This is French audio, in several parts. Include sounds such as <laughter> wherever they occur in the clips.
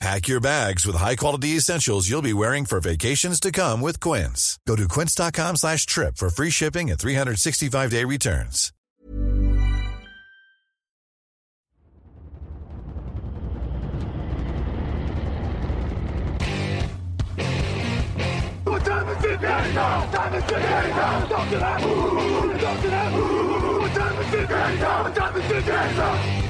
Pack your bags with high-quality essentials you'll be wearing for vacations to come with Quince. Go to quince.com slash trip for free shipping and 365-day returns. What time is it now? Time is it now? What time is it now? What time is it now?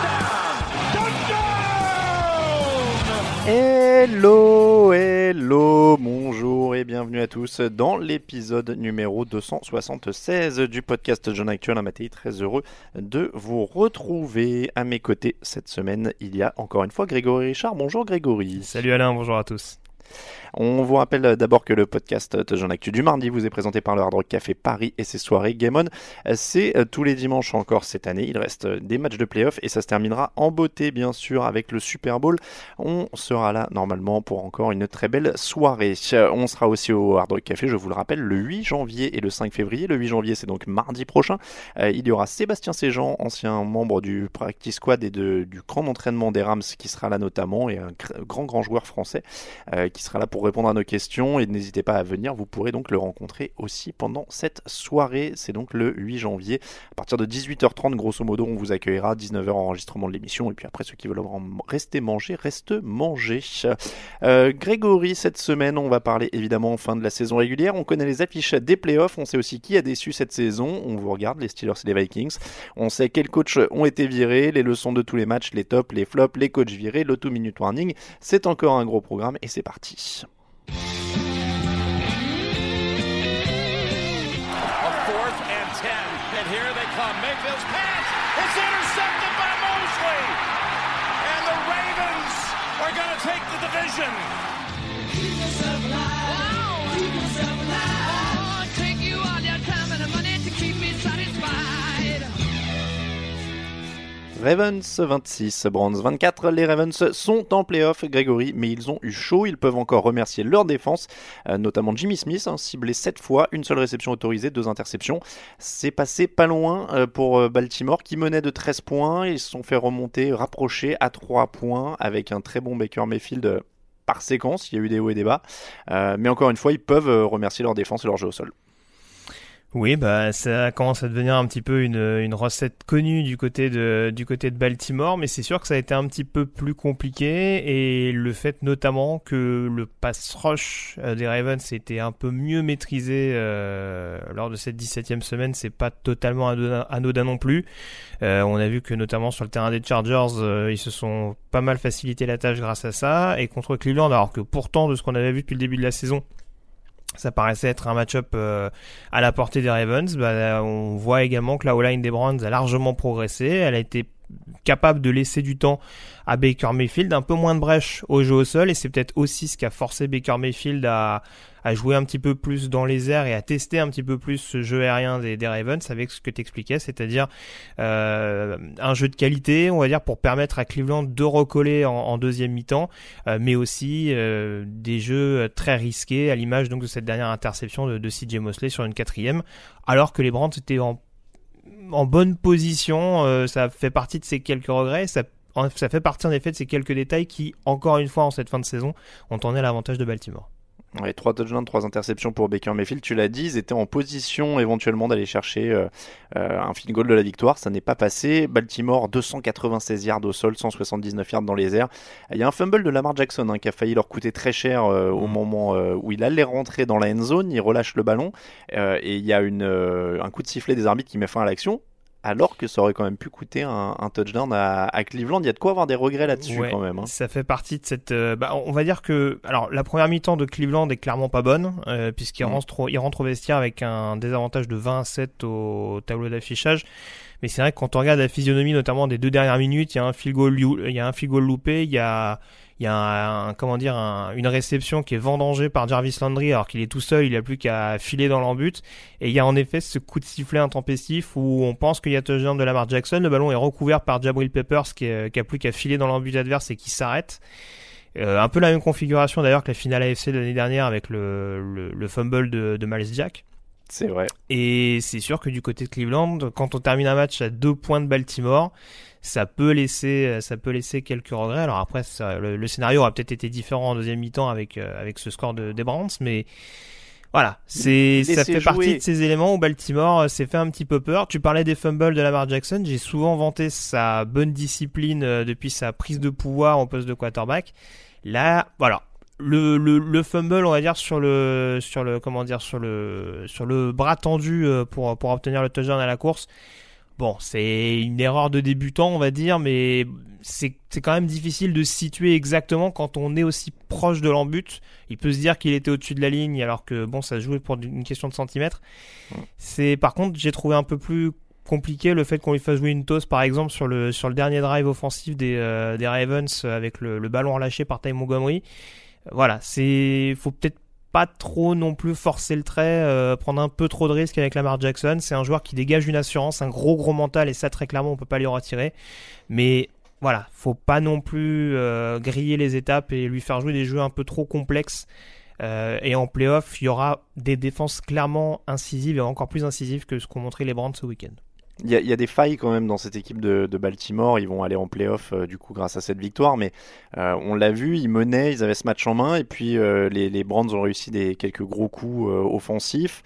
Hello, hello, bonjour et bienvenue à tous dans l'épisode numéro 276 du podcast John Actuel Amaté. Très heureux de vous retrouver à mes côtés cette semaine. Il y a encore une fois Grégory Richard. Bonjour Grégory. Salut Alain, bonjour à tous. On vous rappelle d'abord que le podcast Jean Actu du mardi vous est présenté par le Hard Rock Café Paris et ses soirées Game On. C'est euh, tous les dimanches encore cette année. Il reste euh, des matchs de playoff et ça se terminera en beauté bien sûr avec le Super Bowl. On sera là normalement pour encore une très belle soirée. On sera aussi au Hard Rock Café, je vous le rappelle, le 8 janvier et le 5 février. Le 8 janvier c'est donc mardi prochain. Euh, il y aura Sébastien Séjean, ancien membre du Practice Squad et de, du grand entraînement des Rams qui sera là notamment et un grand grand joueur français qui sera là pour répondre à nos questions et n'hésitez pas à venir, vous pourrez donc le rencontrer aussi pendant cette soirée, c'est donc le 8 janvier, à partir de 18h30 grosso modo on vous accueillera, 19h enregistrement de l'émission. Et puis après ceux qui veulent rester manger, restent manger. Euh, Grégory, cette semaine on va parler évidemment fin de la saison régulière, on connaît les affiches des playoffs, on sait aussi qui a déçu cette saison, on vous regarde les Steelers et les Vikings, on sait quels coachs ont été virés, les leçons de tous les matchs, les tops, les flops, les coachs virés, l'auto-minute warning, c'est encore un gros programme et c'est parti. Ravens 26, Browns 24. Les Ravens sont en playoff, Grégory, mais ils ont eu chaud. Ils peuvent encore remercier leur défense, euh, notamment Jimmy Smith, hein, ciblé 7 fois, une seule réception autorisée, deux interceptions. C'est passé pas loin euh, pour euh, Baltimore qui menait de 13 points. Ils se sont fait remonter, rapprocher à 3 points avec un très bon Baker Mayfield par séquence. Il y a eu des hauts et des bas. mais encore une fois, ils peuvent remercier leur défense et leur jeu au sol. Oui, bah ça commence à devenir un petit peu une, recette connue du côté de du côté de Baltimore, mais c'est sûr que ça a été un petit peu plus compliqué et le fait notamment que le pass rush euh, des Ravens était un peu mieux maîtrisé euh, lors de cette 17e semaine, c'est pas totalement anodin, non plus. Euh, on a vu que notamment sur le terrain des Chargers, ils se sont pas mal facilité la tâche grâce à ça et contre Cleveland, alors que pourtant de ce qu'on avait vu depuis le début de la saison ça paraissait être un match-up euh, à la portée des Ravens. Bah, on voit également que la O-line des Browns a largement progressé. Elle a été capable de laisser du temps à Baker Mayfield, un peu moins de brèche au jeu au sol, et c'est peut-être aussi ce qui a forcé Baker Mayfield à, à, jouer un petit peu plus dans les airs et à tester un petit peu plus ce jeu aérien des, Ravens avec ce que tu expliquais, c'est-à-dire euh, un jeu de qualité, on va dire, pour permettre à Cleveland de recoller en, deuxième mi-temps, euh, mais aussi euh, des jeux très risqués, à l'image donc de cette dernière interception de, CJ Mosley sur une quatrième, alors que les Browns étaient en en bonne position. Euh, ça fait partie de ces quelques regrets. Ça ça fait partie en effet de ces quelques détails qui, encore une fois en cette fin de saison, ont tourné à l'avantage de Baltimore. Ouais, trois touchdowns, trois interceptions pour Baker Mayfield. Tu l'as dit, ils étaient en position éventuellement d'aller chercher euh, euh, un field goal de la victoire. Ça n'est pas passé. Baltimore, 296 yards au sol, 179 yards dans les airs. Il y a un fumble de Lamar Jackson hein, qui a failli leur coûter très cher euh, au mm. moment où il allait rentrer dans la end zone. Il relâche le ballon et il y a une, un coup de sifflet des arbitres qui met fin à l'action alors que ça aurait quand même pu coûter un, touchdown à, Cleveland. Il y a de quoi avoir des regrets là-dessus quand même. Hein. Ça fait partie de cette. Euh, bah, on va dire que alors la première mi-temps de Cleveland est clairement pas bonne euh, puisqu'il mm. rentre, il rentre au vestiaire avec un désavantage de 20 à 7 au tableau d'affichage. Mais c'est vrai que quand on regarde la physionomie, notamment des deux dernières minutes, il y a un field goal, il y a un field goal loupé, il y a il y a un, comment dire une réception qui est vendangée par Jarvis Landry alors qu'il est tout seul, il a plus qu'à filer dans l'embut et il y a en effet ce coup de sifflet intempestif où on pense qu'il y a touchdown de Lamar Jackson, le ballon est recouvert par Jabril Peppers qui, est, qui a plus qu'à filer dans l'embut adverse et qui s'arrête. Euh, un peu la même configuration d'ailleurs que la finale AFC de l'année dernière avec le, le, fumble de, de Miles Jack. C'est vrai. Et c'est sûr que du côté de Cleveland, quand on termine un match à deux points de Baltimore, ça peut laisser ça peut laisser quelques regrets. Alors après le, scénario aurait peut-être été différent en deuxième mi-temps avec euh, avec ce score de des Browns, mais voilà, c'est ça fait partie de ces éléments où Baltimore euh, s'est fait un petit peu peur. Tu parlais des fumbles de Lamar Jackson, j'ai souvent vanté sa bonne discipline euh, depuis sa prise de pouvoir au poste de quarterback. Là, voilà, le, le, le, fumble, on va dire sur le sur le comment dire sur le sur le bras tendu pour pour obtenir le touchdown à la course. Bon, c'est une erreur de débutant, on va dire, mais c'est quand même difficile de se situer exactement quand on est aussi proche de l'embut. Il peut se dire qu'il était au-dessus de la ligne, alors que bon, ça se jouait pour une question de centimètres. C'est par contre, j'ai trouvé un peu plus compliqué le fait qu'on lui fasse jouer une toast, par exemple, sur le, sur le dernier drive offensif des, euh, des Ravens avec le, le, ballon relâché par Ty Montgomery. Voilà, c'est faut peut-être pas trop non plus forcer le trait, euh, prendre un peu trop de risques avec Lamar Jackson. C'est un joueur qui dégage une assurance, un gros gros mental et ça très clairement on peut pas lui retirer. Mais voilà, faut pas non plus euh, griller les étapes et lui faire jouer des jeux un peu trop complexes. Euh, et en playoff, il y aura des défenses clairement incisives et encore plus incisives que ce qu'ont montré les Brands ce week-end. Il y, a, des failles quand même dans cette équipe de, Baltimore. Ils vont aller en playoff euh, du coup grâce à cette victoire, mais euh, on l'a vu, ils menaient, ils avaient ce match en main, et puis euh, les, les Brands ont réussi des quelques gros coups offensifs.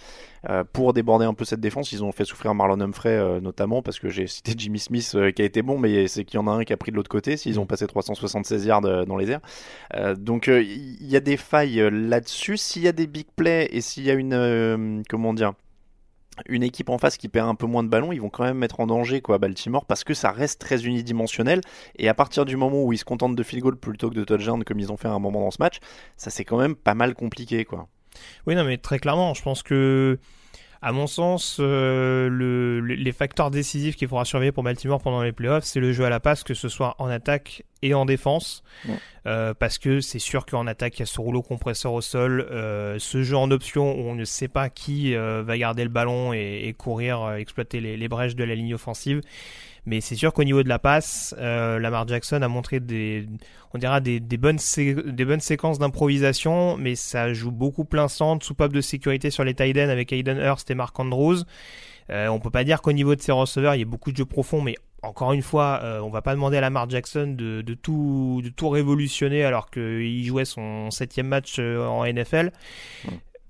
pour déborder un peu cette défense, ils ont fait souffrir Marlon Humphrey notamment parce que j'ai cité Jimmy Smith qui a été bon, mais c'est qu'il y en a un qui a pris de l'autre côté. S'ils ont passé 376 yards dans les airs, donc il y a des failles là-dessus. S'il y a des big plays et s'il y a une comment dire une équipe en face qui perd un peu moins de ballons, ils vont quand même mettre en danger quoi Baltimore parce que ça reste très unidimensionnel et à partir du moment où ils se contentent de field goal plutôt que de touchdown comme ils ont fait à un moment dans ce match, ça c'est quand même pas mal compliqué quoi. Oui non mais très clairement, je pense que à mon sens, euh, le, les facteurs décisifs qu'il faudra surveiller pour Baltimore pendant les playoffs, c'est le jeu à la passe, que ce soit en attaque et en défense. Euh, parce que c'est sûr qu'en attaque, il y a ce rouleau compresseur au sol, euh, ce jeu en option où on ne sait pas qui va garder le ballon et, courir, exploiter les, les, brèches de la ligne offensive. Mais c'est sûr qu'au niveau de la passe, euh, Lamar Jackson a montré des, on dira des, des bonnes, des bonnes séquences d'improvisation, mais ça joue beaucoup plein centre, soupape de sécurité sur les tight ends avec Aiden Hurst et Mark Andrews. Euh, on peut pas dire qu'au niveau de ses receveurs, il y a beaucoup de jeux profonds, mais encore une fois, euh, on va pas demander à Lamar Jackson de, de, tout, de tout révolutionner alors qu'il jouait son septième match euh, en NFL.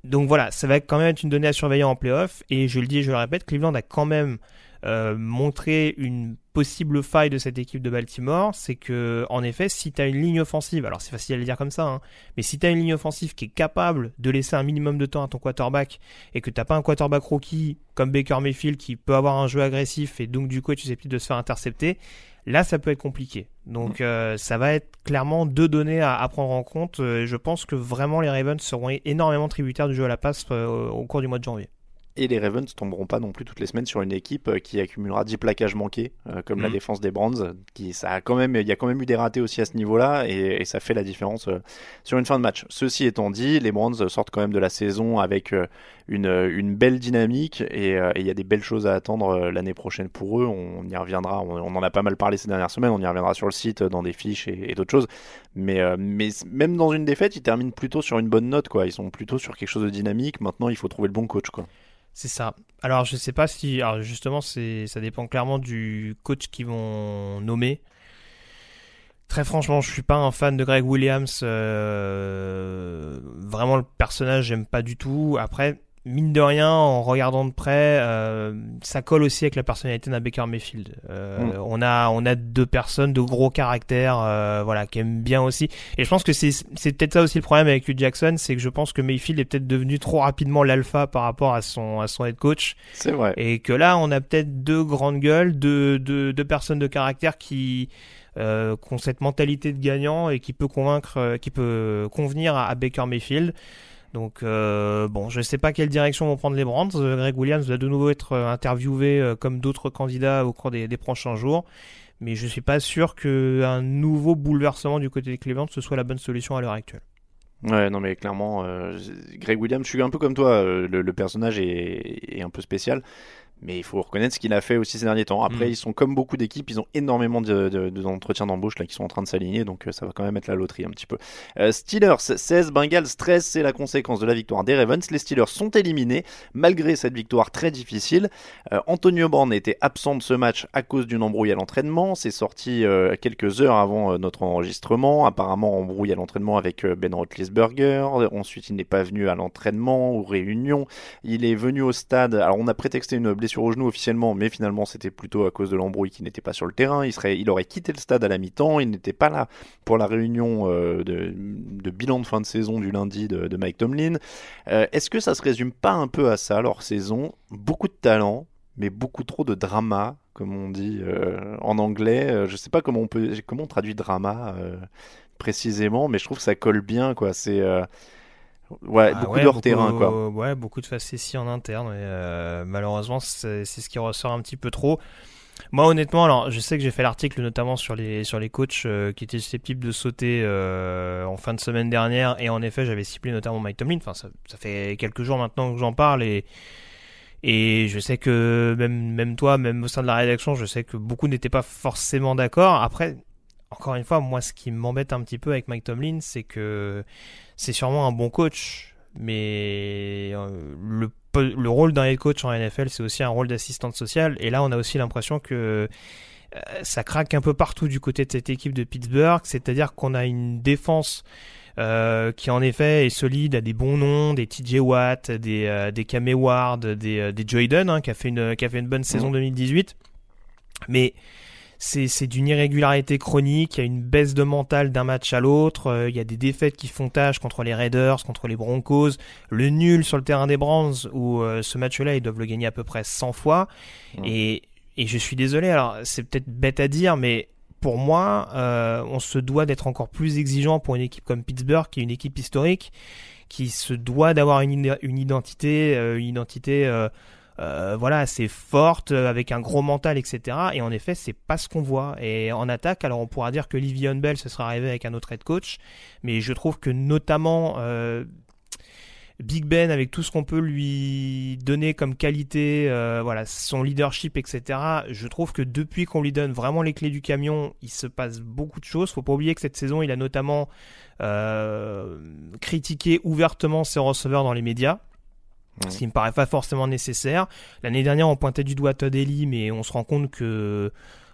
Donc voilà, ça va quand même être une donnée à surveiller en playoff. Et je le dis et je le répète, Cleveland a quand même euh, montrer une possible faille de cette équipe de Baltimore, c'est que en effet, si tu une ligne offensive, alors c'est facile à le dire comme ça, hein, mais si tu une ligne offensive qui est capable de laisser un minimum de temps à ton quarterback et que t'as pas un quarterback rookie comme Baker Mayfield qui peut avoir un jeu agressif et donc du coup tu susceptible de se faire intercepter, là ça peut être compliqué. Donc euh, ça va être clairement deux données à, prendre en compte. Euh, je pense que vraiment les Ravens seront énormément tributaires du jeu à la passe au cours du mois de janvier. Et les Ravens tomberont pas non plus toutes les semaines sur une équipe euh, qui accumulera 10 plaquages manqués, euh, comme la mm. défense des Brands. Qui, ça a quand même, il y a quand même eu des ratés aussi à ce niveau-là, et, ça fait la différence euh, sur une fin de match. Ceci étant dit, les Brands sortent quand même de la saison avec une, une, belle dynamique, et il y a des belles choses à attendre l'année prochaine pour eux. On y reviendra, on, en a pas mal parlé ces dernières semaines, on y reviendra sur le site, dans des fiches et, d'autres choses. Mais, mais même dans une défaite, ils terminent plutôt sur une bonne note, quoi. Ils sont plutôt sur quelque chose de dynamique. Maintenant, il faut trouver le bon coach, quoi. C'est ça. Alors je sais pas si, alors justement c'est, ça dépend clairement du coach qu'ils vont nommer. Très franchement, je suis pas un fan de Greg Williams. Euh, vraiment, le personnage, j'aime pas du tout. Après, mine de rien, en regardant de près, euh, ça colle aussi avec la personnalité d'un Baker Mayfield. Euh, mm. On a on a deux personnes de gros caractères, euh, voilà, qui aiment bien aussi. Et je pense que c'est c'est peut-être ça aussi le problème avec Hugh Jackson, c'est que je pense que Mayfield est peut-être devenu trop rapidement l'alpha par rapport à son à son head coach. C'est vrai. Et que là, on a peut-être deux grandes gueules, deux deux, deux personnes de caractère qui euh, qui ont cette mentalité de gagnant et qui peut convaincre, qui peut convenir à Baker Mayfield. Donc euh, bon, je ne sais pas quelle direction vont prendre les Brands. Euh, Greg Williams va de nouveau être euh, interviewé comme d'autres candidats au cours des, prochains jours. Mais je ne suis pas sûr qu'un nouveau bouleversement du côté des Cleveland ce soit la bonne solution à l'heure actuelle. Ouais, non mais clairement, Greg Williams, je suis un peu comme toi, le, personnage est, un peu spécial. Mais il faut reconnaître ce qu'il a fait aussi ces derniers temps. Après, mm. ils sont comme beaucoup d'équipes, ils ont énormément d'entretiens d'embauche là qui sont en train de s'aligner, donc euh, ça va quand même être la loterie un petit peu. Euh, Steelers 16, Bengals 13, c'est la conséquence de la victoire des Ravens. Les Steelers sont éliminés malgré cette victoire très difficile. Euh, Antonio Brown était absent de ce match à cause d'une embrouille à l'entraînement. C'est sorti quelques heures avant notre enregistrement. Apparemment, embrouille à l'entraînement avec Ben Roethlisberger. Ensuite, il n'est pas venu à l'entraînement ou réunion. Il est venu au stade. Alors, on a prétexté une blessure au genou officiellement, mais finalement c'était plutôt à cause de l'embrouille qu'il n'était pas sur le terrain. Il, serait, il aurait quitté le stade à la mi-temps, il n'était pas là pour la réunion euh, de, bilan de fin de saison du lundi de, Mike Tomlin. Euh, est-ce que ça se résume pas un peu à ça, leur saison? Beaucoup de talent, mais beaucoup trop de drama, comme on dit euh, en anglais. je sais pas comment on peut, comment on traduit drama précisément, mais je trouve que ça colle bien, quoi. C'est Ouais, ah beaucoup de terrain quoi. Ouais, beaucoup de facéties en interne. Et, euh, malheureusement, c'est ce qui ressort un petit peu trop. Moi, honnêtement, alors, je sais que j'ai fait l'article notamment sur les sur les coachs euh, qui étaient susceptibles de sauter euh, en fin de semaine dernière, et en effet, j'avais ciblé notamment Mike Tomlin. Enfin, ça, ça fait quelques jours maintenant que j'en parle, et et je sais que même même toi, même au sein de la rédaction, je sais que beaucoup n'étaient pas forcément d'accord. Après, encore une fois, moi, ce qui m'embête un petit peu avec Mike Tomlin, c'est que c'est sûrement un bon coach, mais euh, le, le rôle d'un head coach en NFL, c'est aussi un rôle d'assistante sociale. Et là, on a aussi l'impression que euh, ça craque un peu partout du côté de cette équipe de Pittsburgh, c'est-à-dire qu'on a une défense euh, qui en effet est solide, a des bons noms, des TJ Watt, des, des Cam Ward, des, des Joyden, hein, qui, a fait une, qui a fait une bonne saison 2018. Mais c'est d'une irrégularité chronique, il y a une baisse de mental d'un match à l'autre, euh, il y a des défaites qui font tâche contre les Raiders, contre les Broncos, le nul sur le terrain des Browns où euh, ce match-là ils doivent le gagner à peu près 100 fois. Et, et je suis désolé, alors c'est peut-être bête à dire mais pour moi euh, on se doit d'être encore plus exigeant pour une équipe comme Pittsburgh qui est une équipe historique qui se doit d'avoir une, une identité, une identité euh, voilà, c'est forte, euh, avec un gros mental, etc. Et en effet, c'est pas ce qu'on voit. Et en attaque, alors on pourra dire que Livion Bell, ce sera arrivé avec un autre head coach, mais je trouve que notamment euh, Big Ben, avec tout ce qu'on peut lui donner comme qualité, voilà, son leadership, etc. Je trouve que depuis qu'on lui donne vraiment les clés du camion, il se passe beaucoup de choses. Faut pas oublier que cette saison, il a notamment critiqué ouvertement ses receveurs dans les médias ce qui me paraît pas forcément nécessaire. L'année dernière, on pointait du doigt Todd Ellie, mais on se rend compte que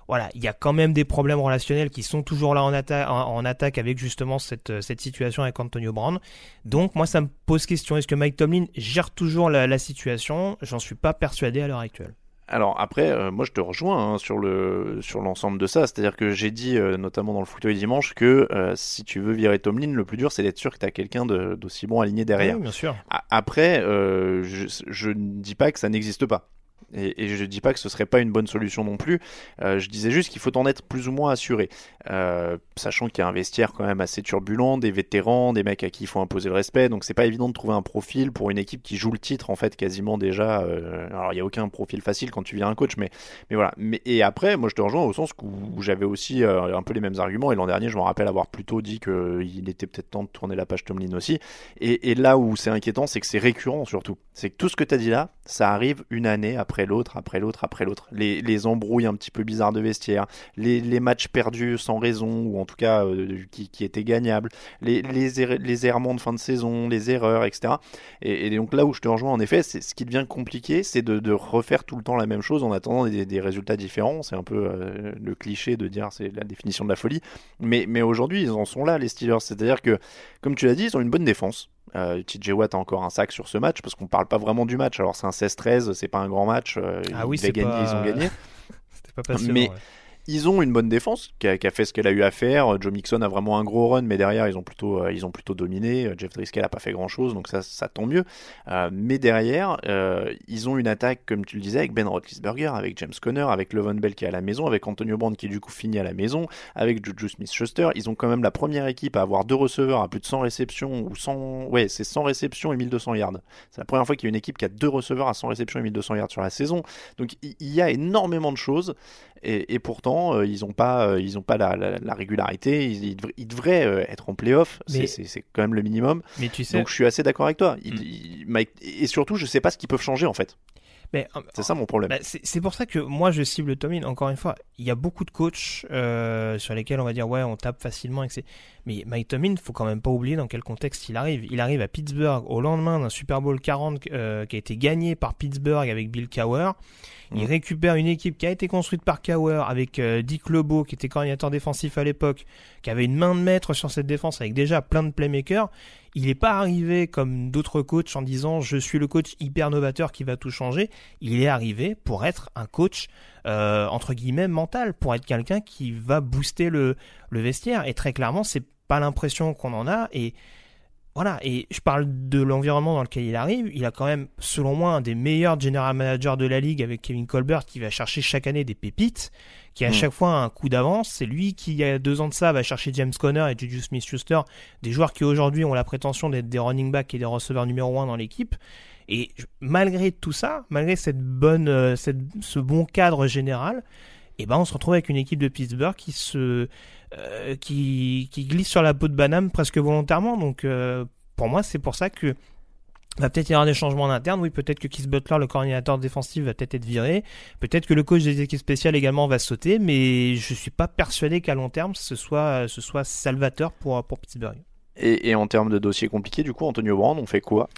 voilà, il y a quand même des problèmes relationnels qui sont toujours là en, attaque avec justement cette, situation avec Antonio Brown. Donc moi, ça me pose question. Est-ce que Mike Tomlin gère toujours la situation? J'en suis pas persuadé à l'heure actuelle. Alors après, euh, moi je te rejoins hein, sur le sur l'ensemble de ça. C'est-à-dire que j'ai dit, euh, notamment dans le fauteuil dimanche, que euh, si tu veux virer Tomlin, le plus dur c'est d'être sûr que tu as quelqu'un d'aussi bon aligné derrière. Oui, bien sûr. après, je, je ne dis pas que ça n'existe pas. Et, je ne dis pas que ce serait pas une bonne solution non plus. Euh, je disais juste qu'il faut en être plus ou moins assuré. Euh, sachant qu'il y a un vestiaire quand même assez turbulent, des vétérans, des mecs à qui il faut imposer le respect. Donc c'est pas évident de trouver un profil pour une équipe qui joue le titre en fait quasiment déjà. Euh, alors il n'y a aucun profil facile quand tu viens un coach, mais, mais voilà. Mais, et après, moi je te rejoins au sens où, j'avais aussi un peu les mêmes arguments. Et l'an dernier, je me rappelle avoir plutôt dit qu'il était peut-être temps de tourner la page Tomlin aussi. Et, et là où c'est inquiétant, c'est que c'est récurrent surtout. C'est que tout ce que tu as dit là, ça arrive une année après après l'autre, après l'autre, après l'autre. Les, les, embrouilles un petit peu bizarres de vestiaire, les, matchs perdus sans raison, ou en tout cas euh, qui, étaient gagnables, les, les, errements de fin de saison, les erreurs, etc. Et, donc là où je te rejoins, en effet, c'est ce qui devient compliqué, c'est de, refaire tout le temps la même chose en attendant des, des résultats différents. C'est un peu euh, le cliché de dire c'est la définition de la folie. Mais, mais aujourd'hui, ils en sont là, les Steelers. C'est-à-dire que, comme tu l'as dit, ils ont une bonne défense. Euh, TJ Watt a encore un sac sur ce match parce qu'on parle pas vraiment du match. Alors c'est un 16-13, c'est pas un grand match. Euh, ah oui, ils, gagné, ils ont gagné. <laughs> C'était pas passionnant, mais ouais. Ils ont une bonne défense qui a, fait ce qu'elle a eu à faire. Joe Mixon a vraiment un gros run, mais derrière ils ont plutôt, euh, ils ont plutôt dominé. Jeff Driscoll a pas fait grand chose, donc ça, ça tombe mieux. Euh, mais derrière, euh, ils ont une attaque, comme tu le disais, avec Ben Roethlisberger, avec James Conner, avec Levon Bell qui est à la maison, avec Antonio Brown qui du coup finit à la maison, avec Juju Smith-Schuster. Ils ont quand même la première équipe à avoir deux receveurs à plus de 100 réceptions ou 100, ouais, c'est 100 réceptions et 1200 yards. C'est la première fois qu'il y a une équipe qui a deux receveurs à 100 réceptions et 1200 yards sur la saison. Donc il y a énormément de choses. Et, et, pourtant, euh, ils n'ont pas, euh, ils ont pas la, la, la régularité. Ils, ils, devraient, ils devraient euh, être en playoff. Mais- C'est quand même le minimum. Mais tu sais, Donc je suis assez d'accord avec toi. Mm. Mike- et surtout, je sais pas ce qu'ils peuvent changer en fait. Mais, euh, C'est ça mon problème. Bah, c'est pour ça que moi je cible Tomlin. Encore une fois, il y a beaucoup de coachs euh, sur lesquels on va dire ouais on tape facilement. Et Mais Mike Tomlin, faut quand même pas oublier dans quel contexte il arrive. Il arrive à Pittsburgh au lendemain d'un Super Bowl 40 euh, qui a été gagné par Pittsburgh avec Bill Cowher. Il Mhm. récupère une équipe qui a été construite par Cowher avec euh, Dick LeBeau qui était coordinateur défensif à l'époque, qui avait une main de maître sur cette défense avec déjà plein de playmakers. Il n'est pas arrivé comme d'autres coachs en disant je suis le coach hyper novateur qui va tout changer. Il est arrivé pour être un coach euh, entre guillemets mental, pour être quelqu'un qui va booster le, vestiaire. Et très clairement, c'est pas l'impression qu'on en a. Et voilà, et je parle de l'environnement dans lequel il arrive. Il a quand même, selon moi, un des meilleurs general managers de la ligue avec Kevin Colbert qui va chercher chaque année des pépites, qui a à Mm. chaque fois un coup d'avance. C'est lui qui, il y a deux ans de ça, va chercher James Conner et Juju Smith-Schuster, des joueurs qui aujourd'hui ont la prétention d'être des running backs et des receveurs numéro un dans l'équipe. Et malgré tout ça, malgré cette bonne, euh, cette, ce bon cadre général, eh ben on se retrouve avec une équipe de Pittsburgh qui se, euh, qui, qui glisse sur la peau de banane presque volontairement. Donc euh, pour moi, c'est pour ça que va peut-être y avoir des changements en interne. Oui, peut-être que Keith Butler, le coordinateur défensif, va peut-être être viré. Peut-être que le coach des équipes spéciales également va sauter. Mais je suis pas persuadé qu'à long terme, ce soit, ce soit salvateur pour, pour Pittsburgh. Et, en termes de dossiers compliqués, du coup, Antonio Brown, on fait quoi?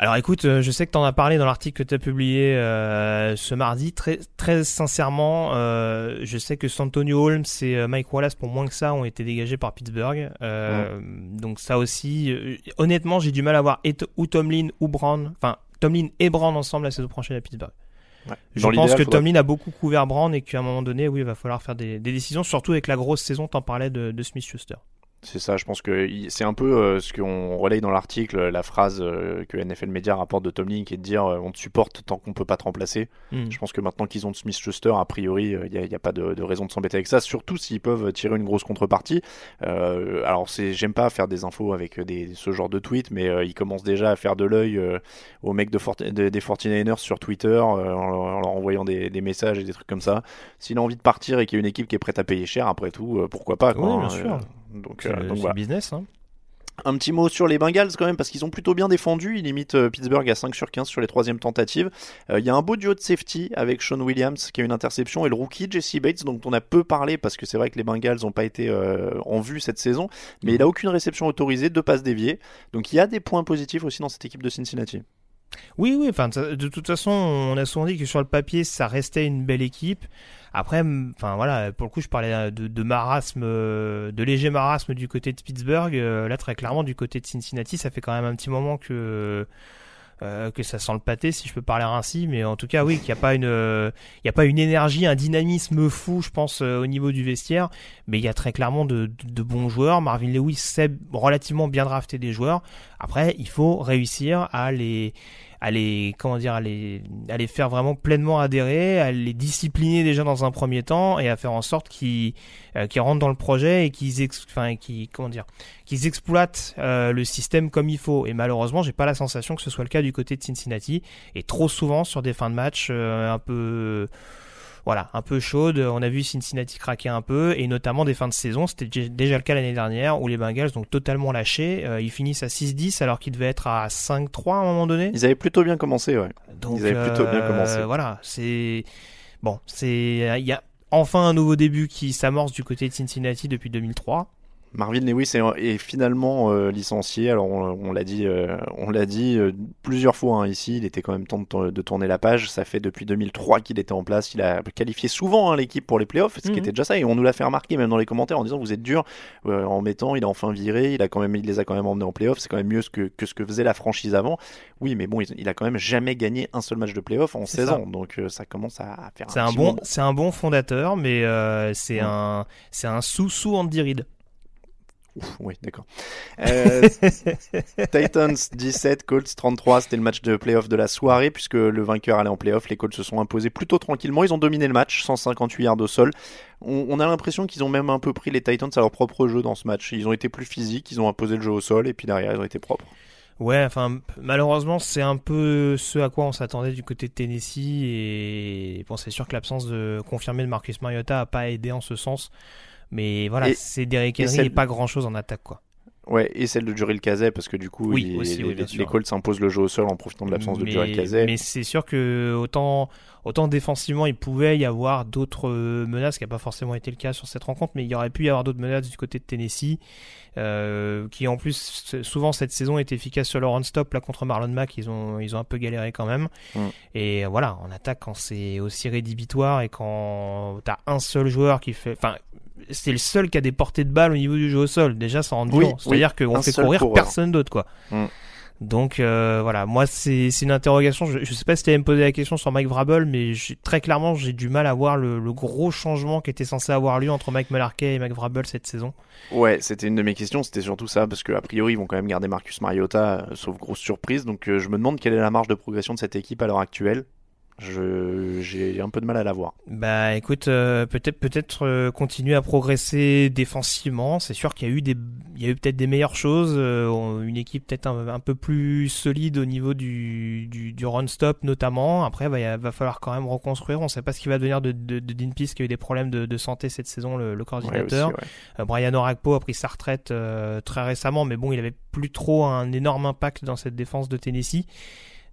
Alors écoute, euh, je sais que tu en as parlé dans l'article que tu as publié euh, ce mardi. Très, très sincèrement, euh, je sais que Santonio Holmes et euh, Mike Wallace, pour moins que ça, ont été dégagés par Pittsburgh. Euh, Donc ça aussi, euh, honnêtement, j'ai du mal à voir et ou Tomlin ou Brown, enfin Tomlin et Brown ensemble la saison prochaine à Pittsburgh. Ouais. Je Dans pense que faudrait- Tomlin a beaucoup couvert Brown et qu'à un moment donné, oui, il va falloir faire des, des décisions, surtout avec la grosse saison, t'en parlais de, de Smith-Schuster. C'est ça, je pense que c'est un peu euh, ce qu'on relaye dans l'article, la phrase euh, que NFL Media rapporte de Tomlin qui est de dire euh, on te supporte tant qu'on peut pas te remplacer. Hmm. Je pense que maintenant qu'ils ont Smith Schuster, a priori, il n'y a, pas de, de raison de s'embêter avec ça, surtout s'ils peuvent tirer une grosse contrepartie. Alors, c'est, j'aime pas faire des infos avec des, ce genre de tweet, mais ils commencent déjà à faire de l'œil aux mecs de, de- des 49ers sur Twitter en, leur- en leur envoyant des, des messages et des trucs comme ça. S'il a envie de partir et qu'il y a une équipe qui est prête à payer cher, après tout, pourquoi pas quoi, Oui, bien hein, sûr. Donc, C'est euh, le, donc c'est le voilà. business. Hein. Un petit mot sur les Bengals quand même parce qu'ils ont plutôt bien défendu. Ils limitent euh, Pittsburgh à 5 sur 15 sur les troisièmes tentatives. Euh, Il y a un beau duo de safety avec Sean Williams qui a une interception et le rookie Jesse Bates dont on a peu parlé parce que c'est vrai que les Bengals n'ont pas été euh, en vue cette saison. Mais il a aucune réception autorisée, deux passes déviées. Donc il y a des points positifs aussi dans cette équipe de Cincinnati. Oui, oui, enfin, de toute façon, on a souvent dit que sur le papier, ça restait une belle équipe. Après, enfin voilà, pour le coup, je parlais de, de marasme, euh, de léger marasme du côté de Pittsburgh. Euh, Là, très clairement, du côté de Cincinnati, ça fait quand même un petit moment que euh, que ça sent le pâté, si je peux parler ainsi. Mais en tout cas, oui, qu'il n'y a pas une, il y a pas une énergie, un dynamisme fou, je pense, euh, au niveau du vestiaire. Mais il y a très clairement de, de, de bons joueurs. Marvin Lewis sait relativement bien drafter des joueurs. Après, il faut réussir à les à les comment dire à les, à les faire vraiment pleinement adhérer, à les discipliner déjà dans un premier temps et à faire en sorte qu'ils euh, rentrent dans le projet et qu'ils enfin comment dire qu'ils exploitent euh, le système comme il faut. Et malheureusement, j'ai pas la sensation que ce soit le cas du côté de Cincinnati et trop souvent sur des fins de match euh, un peu voilà, un peu chaude. On a vu Cincinnati craquer un peu, et notamment des fins de saison. C'était déjà le cas l'année dernière, où les Bengals ont totalement lâché. Euh, ils finissent à 6-10 alors qu'ils devaient être à 5-3 à un moment donné. Ils avaient plutôt bien commencé, ouais. Donc, Ils avaient plutôt bien euh, commencé. Voilà, c'est bon, c'est il y a enfin un nouveau début qui s'amorce du côté de Cincinnati depuis 2003. Marvin Lewis est, est finalement euh, licencié. Alors on, on l'a dit, euh, on l'a dit euh, plusieurs fois hein, ici. Il était quand même temps de, tour- de tourner la page. Ça fait depuis 2003 qu'il était en place. Il a qualifié souvent hein, l'équipe pour les playoffs, ce qui Mhm. était déjà ça. Et on nous l'a fait remarquer même dans les commentaires en disant vous êtes dur euh, en mettant. Il a enfin viré. Il a quand même, il les a quand même emmenés en playoffs. C'est quand même mieux que, que ce que faisait la franchise avant. Oui, mais bon, il, il a quand même jamais gagné un seul match de playoffs en C'est 16 ça. ans. Donc euh, ça commence à, faire. C'est un petit bon, c'est un bon fondateur, mais euh, c'est Ouais. un, c'est un sous-sous Andy Reid. Ouf, oui, d'accord. Euh, <laughs> Titans 17, Colts 33, c'était le match de playoff de la soirée puisque le vainqueur allait en playoff. Les Colts se sont imposés plutôt tranquillement. Ils ont dominé le match, 158 yards au sol. On, on a l'impression qu'ils ont même un peu pris les Titans à leur propre jeu dans ce match. Ils ont été plus physiques, ils ont imposé le jeu au sol et puis derrière ils ont été propres. Ouais, enfin, malheureusement, c'est un peu ce à quoi on s'attendait du côté de Tennessee. Et bon, c'est sûr que l'absence de confirmé de Marcus Mariota a pas aidé en ce sens. Mais voilà, Et- c'est Derrick et Henry celle- et pas grand chose en attaque, quoi. Ouais, et celle de Juril Kazay parce que du coup Oui, il- aussi, oui, les, les- Colts imposent le jeu au sol en profitant de l'absence de Juril Kazay. mais c'est sûr que autant, autant défensivement, il pouvait y avoir d'autres euh, menaces, ce qui n'a pas forcément été le cas sur cette rencontre, mais il y aurait pu y avoir d'autres menaces du côté de Tennessee, euh, qui en plus, souvent cette saison est efficace sur le run-stop. Là, contre Marlon Mack, ils ont, ils ont un peu galéré quand même. Mm. Et voilà, en attaque, quand c'est aussi rédhibitoire et quand t'as un seul joueur qui fait. Enfin, c'est le seul qui a des portées de balle au niveau du jeu au sol. Déjà, ça rend Oui, dur. C'est-à-dire qu'on fait courir coureur. personne d'autre, quoi. Mm. Donc euh, voilà, moi c'est c'est une interrogation. Je, je sais pas si tu allais me poser la question sur Mike Vrabel, mais très clairement j'ai du mal à voir le, le gros changement qui était censé avoir lieu entre Mike Mularkey et Mike Vrabel cette saison. Ouais, c'était une de mes questions, c'était surtout ça, parce qu'a priori, ils vont quand même garder Marcus Mariota, euh, sauf grosse surprise. Donc, euh, je me demande quelle est la marge de progression de cette équipe à l'heure actuelle. Je, j'ai un peu de mal à la voir. Bah écoute, euh, peut-être peut-être euh, continuer à progresser défensivement. C'est sûr qu'il y a eu des, il y a eu peut-être des meilleures choses. euh, une équipe peut-être un, un peu plus solide au niveau du, du, du run-stop notamment. Après, bah, il va falloir quand même reconstruire. On sait pas ce qui va devenir de, de, de Dean Pease qui a eu des problèmes de, de santé cette saison, le, le Ouais, coordinateur. aussi, ouais. Euh, Brian Orakpo a pris sa retraite euh, très récemment, mais bon, il avait plus trop un énorme impact dans cette défense de Tennessee.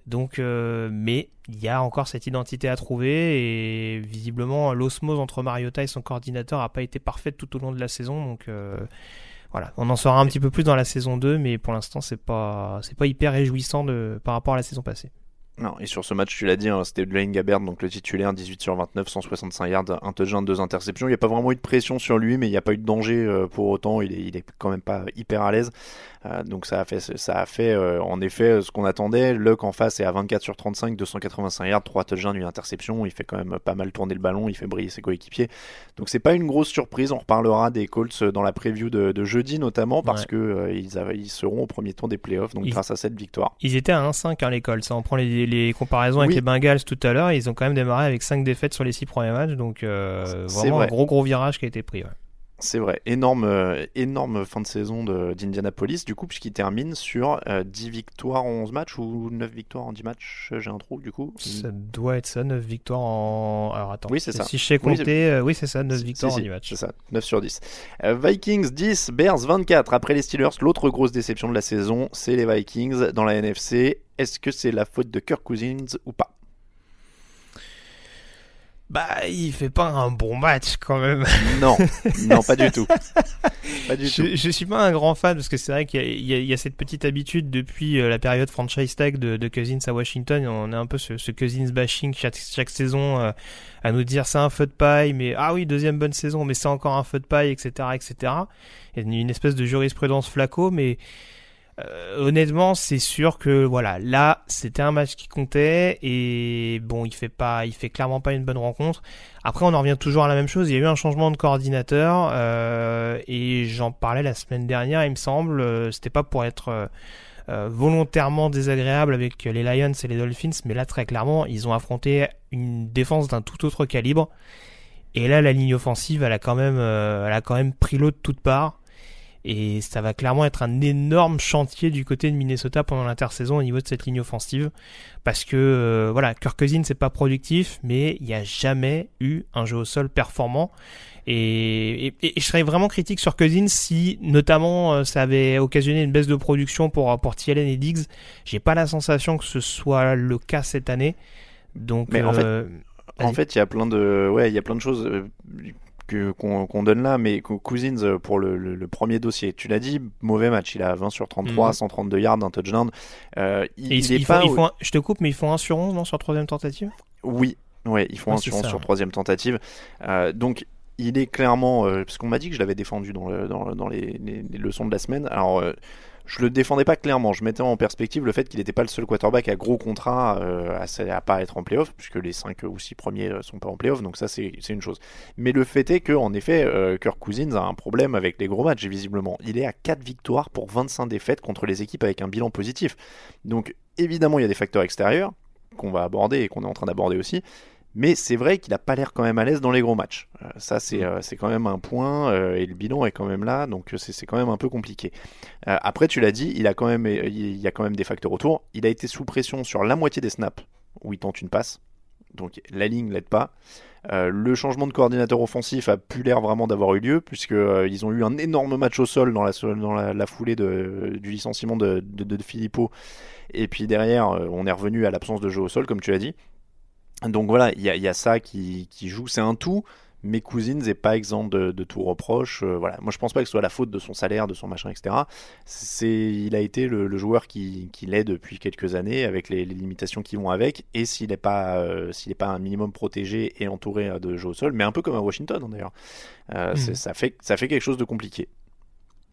Donc, euh, mais il y a encore cette identité à trouver et visiblement l'osmose entre Mariota et son coordinateur a pas été parfaite tout au long de la saison. Donc euh, voilà, on en saura un petit peu plus dans la saison 2, mais pour l'instant c'est pas c'est pas hyper réjouissant de, par rapport à la saison passée. Non, et sur ce match, tu l'as dit, hein, c'était Blaine Gabbert, donc le titulaire, 18 sur 29, 165 yards, un touchdown, deux interceptions. Il n'y a pas vraiment eu de pression sur lui, mais il n'y a pas eu de danger euh, pour autant. Il est, il est quand même pas hyper à l'aise. Euh, donc ça a fait, ça a fait euh, en effet ce qu'on attendait. Luck en face est à 24 sur 35, 285 yards, 3 touchdowns, une interception. Il fait quand même pas mal tourner le ballon, il fait briller ses coéquipiers. Donc c'est pas une grosse surprise. On reparlera des Colts dans la preview de, de jeudi notamment parce Ouais. que euh, ils, avaient- ils seront au premier tour des playoffs, donc Ils- grâce à cette victoire. Ils étaient à 1-5 hein, l'école. Ça, on prend les, les comparaisons avec les Bengals tout à l'heure. Ils ont quand même démarré avec 5 défaites sur les 6 premiers matchs. Donc euh, vraiment vrai. un gros gros virage qui a été pris. ouais. C'est vrai, énorme, euh, énorme fin de saison d'Indianapolis, du coup, puisqu'il termine sur euh, 10 victoires en 11 matchs ou 9 victoires en 10 matchs, j'ai un trou du coup. Ça doit être ça, 9 victoires en. Alors attends. Oui, c'est ça. Si je sais Oui, compter, euh, oui, c'est ça, 9 Si, victoires si, en si, 10 matchs. C'est ça, 9 sur 10. Euh, Vikings 10, Bears 24. Après les Steelers, l'autre grosse déception de la saison, c'est les Vikings dans la NFC. Est-ce que c'est la faute de Kirk Cousins ou pas? Bah, il fait pas un bon match quand même. <laughs> Non, non, pas du tout. <laughs> Pas du tout. Je, je suis pas un grand fan parce que c'est vrai qu'il y, y y a cette petite habitude depuis euh, la période franchise tag de, de Cousins à Washington. On a un peu ce, ce Cousins bashing chaque, chaque saison euh, à nous dire c'est un feu de paille, mais ah oui, deuxième bonne saison, mais c'est encore un feu de paille, etc., etc. Il y a une espèce de jurisprudence flaco, mais euh, honnêtement, c'est sûr que voilà, là, c'était un match qui comptait et bon, il fait pas, il fait clairement pas une bonne rencontre. Après, on en revient toujours à la même chose. Il y a eu un changement de coordinateur euh, et j'en parlais la semaine dernière. Il me semble, euh, c'était pas pour être volontairement désagréable avec les Lions et les Dolphins, mais là, très clairement, ils ont affronté une défense d'un tout autre calibre. Et là, la ligne offensive, elle a quand même, elle a quand même pris l'eau de toutes parts. Et ça va clairement être un énorme chantier du côté de Minnesota pendant l'intersaison au niveau de cette ligne offensive. Parce que, euh, voilà, Kirk Cousins, c'est pas productif, mais il n'y a jamais eu un jeu au sol performant. Et, et, je serais vraiment critique sur Cousins si, notamment, euh, ça avait occasionné une baisse de production pour, pour Thielen et Diggs. J'ai pas la sensation que ce soit le cas cette année. Donc, mais en fait, euh, en fait, il y a plein de, ouais, il y a plein de choses qu'on donne là, mais Cousins euh, pour le, premier dossier, tu l'as dit, mauvais match, il a 20 sur 33, 132 mhm. yards, un touchdown. Euh, il, est pas, je te coupe, mais ils font 1 sur 11 non, sur troisième tentative? Oui, ouais, ils font 1 sur 11 sur troisième tentative. Euh, donc il est clairement, parce qu'on m'a dit que je l'avais défendu dans, dans, dans les, les, leçons de la semaine. Alors je le défendais pas clairement. Je mettais en perspective le fait qu'il n'était pas le seul quarterback à gros contrat euh, à, pas être en playoff, puisque les 5 ou 6 premiers euh, sont pas en playoff, donc ça c'est une chose. Mais le fait est que, en effet, euh, Kirk Cousins a un problème avec les gros matchs, visiblement. Il est à 4 victoires pour 25 défaites contre les équipes avec un bilan positif. Donc évidemment, il y a des facteurs extérieurs qu'on va aborder et qu'on est en train d'aborder aussi. Mais c'est vrai qu'il n'a pas l'air quand même à l'aise dans les gros matchs. Euh, ça, mm. euh, c'est quand même un point, euh, et le bilan est quand même là, donc c'est quand même un peu compliqué. après, tu l'as dit, il, a quand même, il y a quand même des facteurs autour. Il a été sous pression sur la moitié des snaps où il tente une passe, donc la ligne l'aide pas. le changement de coordinateur offensif a pu l'air vraiment d'avoir eu lieu, puisqu'ils ont eu un énorme match au sol dans la, dans la, foulée de, du licenciement de, de, de Filippo. Et puis derrière, on est revenu à l'absence de jeu au sol, comme tu l'as dit. Donc voilà, il y, a, ça qui, joue. C'est un tout, mais Cousins n'est pas exempt de, tout reproche. Euh, voilà. Moi, je pense pas que ce soit la faute de son salaire, de son machin, etc. C'est, il a été le, joueur qui, qui l'est depuis quelques années, avec les, limitations qui vont avec. Et s'il n'est pas, euh, s'il n'est pas un minimum protégé et entouré de jeux au sol, mais un peu comme à Washington d'ailleurs, euh, mmh. ça, fait, ça fait quelque chose de compliqué.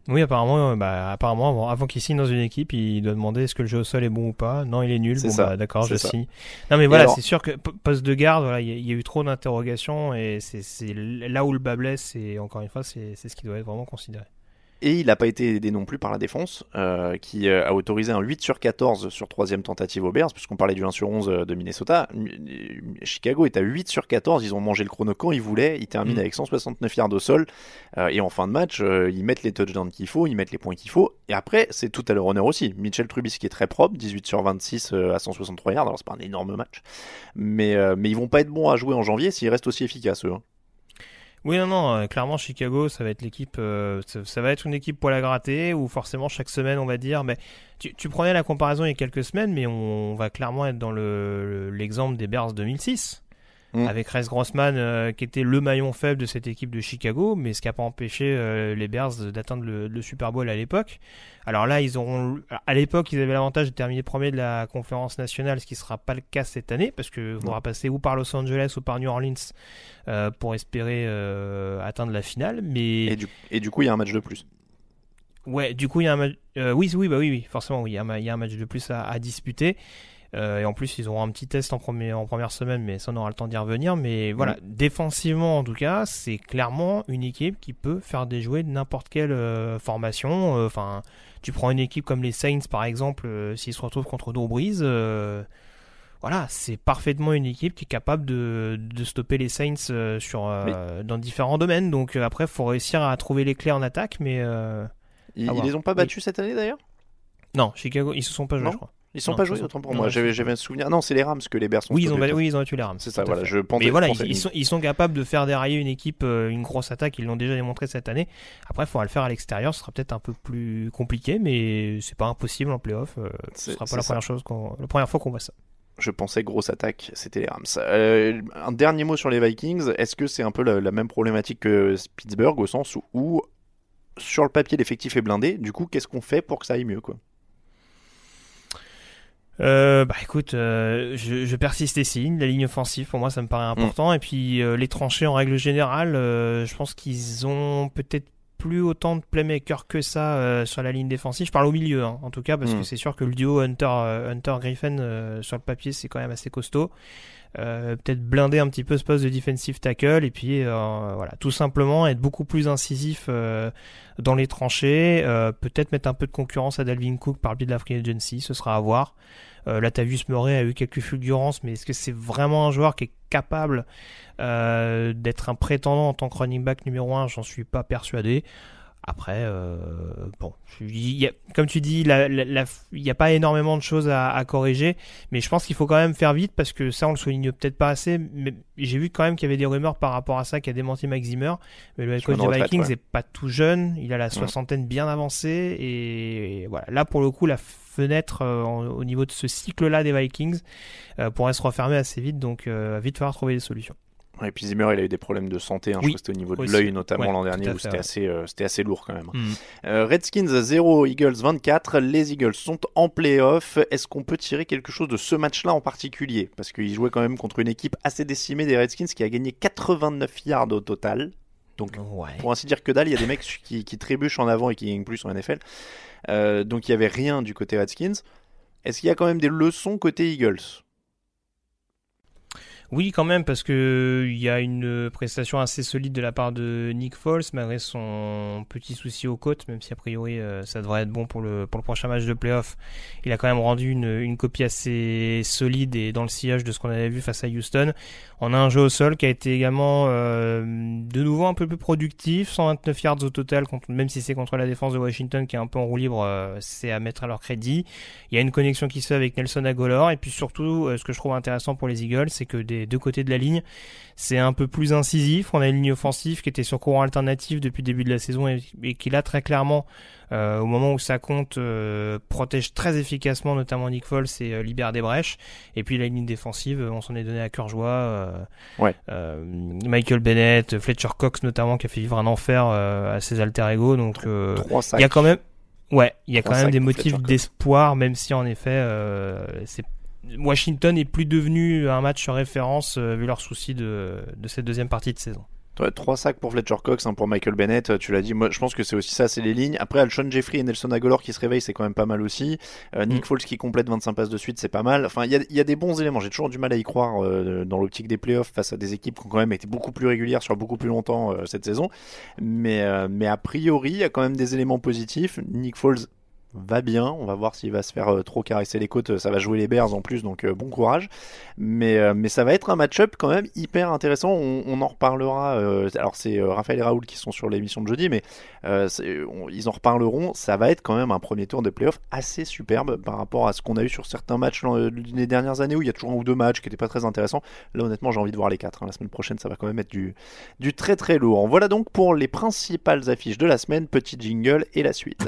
Oui, apparemment, euh, bah, apparemment, avant, qu'il signe dans une équipe, il doit demander est-ce que le jeu au sol est bon ou pas. Non, il est nul. Bon, bah, d'accord, je signe. Non, mais voilà, c'est sûr que poste de garde, voilà, il y, a eu trop d'interrogations et c'est là où le bas blesse. Et encore une fois, c'est ce qui doit être vraiment considéré. Et il n'a pas été aidé non plus par la défense, euh, qui euh, a autorisé un 8 sur 14 sur troisième tentative aux Bears, puisqu'on parlait du 1 sur 11 euh, de Minnesota. Chicago est à 8 sur 14, ils ont mangé le chrono quand ils voulaient, ils terminent mm. avec 169 yards au sol, et en fin de match, ils mettent les touchdowns qu'il faut, ils mettent les points qu'il faut, et après, c'est tout à leur honneur aussi. Mitchell Trubisky est très propre, 18 sur 26 à 163 yards, alors c'est pas un énorme match, mais, mais ils vont pas être bons à jouer en janvier s'ils restent aussi efficaces eux. Hein. Oui, non, non, euh, clairement, Chicago, ça va être l'équipe, euh, ça, va être une équipe poil à gratter, où forcément, chaque semaine, on va dire, mais tu, prenais la comparaison il y a quelques semaines, mais on, va clairement être dans l'exemple le, des Bears 2006. Mm. avec Rez Grossman euh, qui était le maillon faible de cette équipe de Chicago, mais ce qui n'a pas empêché euh, les Bears d'atteindre le, Super Bowl à l'époque. Alors là, ils auront, à l'époque, ils avaient l'avantage de terminer premier de la conférence nationale, ce qui ne sera pas le cas cette année, parce que faudra passer ou par Los Angeles ou par New Orleans euh, pour espérer atteindre la finale. Mais et du, et du coup, il y a un match de plus. Ouais, du coup, il y a un match. oui, oui, bah oui, oui, forcément, oui, il y, a, y a un match de plus à, à disputer. Euh, et en plus, ils auront un petit test en, premier, en première semaine, mais ça, on aura le temps d'y revenir. Mais voilà, défensivement, en tout cas, c'est clairement une équipe qui peut faire déjouer n'importe quelle euh, formation. Euh, enfin, tu prends une équipe comme les Saints, par exemple, s'ils se retrouvent contre Brees voilà, c'est parfaitement une équipe qui est capable de, de stopper les Saints sur, dans différents domaines. Donc après, il faut réussir à trouver les clés en attaque, mais... ils, les ont pas battus cette année d'ailleurs? Non, Chicago, ils se sont pas joués, je crois. Ils sont pas joués, autant pour moi. J'avais un souvenir. Non, c'est les Rams que les Bears sont Oui, ils ont, oui, ils ont battu les Rams. C'est ça, voilà. Je Mais voilà, ils, sont, ils sont capables de faire dérailler une équipe, euh, une grosse attaque. Ils l'ont déjà démontré cette année. Après, il faudra le faire à l'extérieur. Ce sera peut-être un peu plus compliqué, mais c'est pas impossible en playoff. Euh, ce sera pas la première, chose la première fois qu'on voit ça. Je pensais grosse attaque, c'était les Rams. Euh, un dernier mot sur les Vikings. Est-ce que c'est un peu la, même problématique que Pittsburgh au sens où, où sur le papier l'effectif est blindé Du coup, qu'est-ce qu'on fait pour que ça aille mieux quoi? Euh, bah écoute, euh, je, je, persiste et signe. La ligne offensive, pour moi, ça me paraît important. Mm. Et puis euh, les tranchées, en règle générale, euh, je pense qu'ils ont peut-être plus autant de playmakers que ça sur la ligne défensive. Je parle au milieu, hein, en tout cas, parce mm. que c'est sûr que le duo Hunter, Hunter Griffin sur le papier, c'est quand même assez costaud. Peut-être blinder un petit peu ce poste de defensive tackle et puis voilà tout simplement être beaucoup plus incisif dans les tranchées peut-être mettre un peu de concurrence à Dalvin Cook par le biais de la free agency ce sera à voir euh, Latavius Murray a eu quelques fulgurances, mais est-ce que c'est vraiment un joueur qui est capable euh, d'être un prétendant en tant que running back numéro 1 J'en suis pas persuadé. Après, euh, bon, y a, comme tu dis, il n'y a pas énormément de choses à, à corriger, mais je pense qu'il faut quand même faire vite parce que ça, on le souligne peut-être pas assez. Mais j'ai vu quand même qu'il y avait des rumeurs par rapport à ça qui a démenti Mike Zimmer. Mais le coach des Vikings n'est pas tout jeune, il a la soixantaine bien avancée et, voilà. Là, pour le coup, la fenêtre euh, au niveau de ce cycle-là des Vikings euh, pourrait se refermer assez vite, donc euh, vite falloir trouver des solutions. Et puis Zimmer, il a eu des problèmes de santé, hein, je crois que c'était au niveau de l'œil notamment l'an dernier, où c'était assez, euh, assez lourd quand même. Mm. Euh, Redskins 0, Eagles 24, les Eagles sont en playoff. Est-ce qu'on peut tirer quelque chose de ce match-là en particulier? Parce qu'ils jouaient quand même contre une équipe assez décimée des Redskins qui a gagné 89 yards au total. Donc, pour ainsi dire que dalle, il y a des mecs qui, qui, trébuchent en avant et qui gagnent plus en NFL. Euh, donc il n'y avait rien du côté Redskins. Est-ce qu'il y a quand même des leçons côté Eagles? Oui, quand même, parce que il y a une prestation assez solide de la part de Nick Foles, malgré son petit souci aux côtes, même si a priori euh, ça devrait être bon pour le, pour le prochain match de playoff. Il a quand même rendu une, une copie assez solide et dans le sillage de ce qu'on avait vu face à Houston. On a un jeu au sol qui a été également euh, de nouveau un peu plus productif, 129 yards au total, même si c'est contre la défense de Washington qui est un peu en roue libre, euh, c'est à mettre à leur crédit. Il y a une connexion qui se fait avec Nelson Agolor, et puis surtout, ce que je trouve intéressant pour les Eagles, c'est que des deux côtés de la ligne. C'est un peu plus incisif. On a une ligne offensive qui était sur courant alternatif depuis le début de la saison et, qui là très clairement, euh, au moment où ça compte, euh, protège très efficacement notamment Nick Foles et euh, libère des brèches. Et puis la ligne défensive, on s'en est donné à cœur joie. ouais. Michael Bennett, Fletcher Cox notamment qui a fait vivre un enfer à ses alter ego. Donc il y a quand même Ouais, il y a quand même des motifs d'espoir, même si en effet, euh, c'est Washington est plus devenu un match référence euh, vu leurs soucis de, de cette deuxième partie de saison. Ouais, trois sacs pour Fletcher Cox, hein, pour Michael Bennett, euh, tu l'as dit. Moi, je pense que c'est aussi ça, c'est les lignes. Après, Alshon Jeffrey et Nelson Aguilar qui se réveillent, c'est quand même pas mal aussi. Euh, Nick mm. Foles qui complète 25 passes de suite, c'est pas mal. Enfin, il y a, y a, des bons éléments. J'ai toujours du mal à y croire dans l'optique des playoffs face à des équipes qui ont quand même été beaucoup plus régulières sur beaucoup plus longtemps cette saison. Mais, mais a priori, il y a quand même des éléments positifs. Nick Foles va bien. On va voir s'il va se faire euh, trop caresser les côtes. Ça va jouer les Bears en plus, donc euh, bon courage. Mais, euh, mais ça va être un match-up quand même hyper intéressant. On, en reparlera. alors c'est Raphaël et Raoul qui sont sur l'émission de jeudi, mais ils en reparleront. Ça va être quand même un premier tour de playoff assez superbe par rapport à ce qu'on a eu sur certains matchs les dernières années où il y a toujours un ou deux matchs qui n'étaient pas très intéressants. Là honnêtement j'ai envie de voir les quatre. Hein. La semaine prochaine ça va quand même être du, du très très lourd. Voilà donc pour les principales affiches de la semaine. Petit jingle et la suite.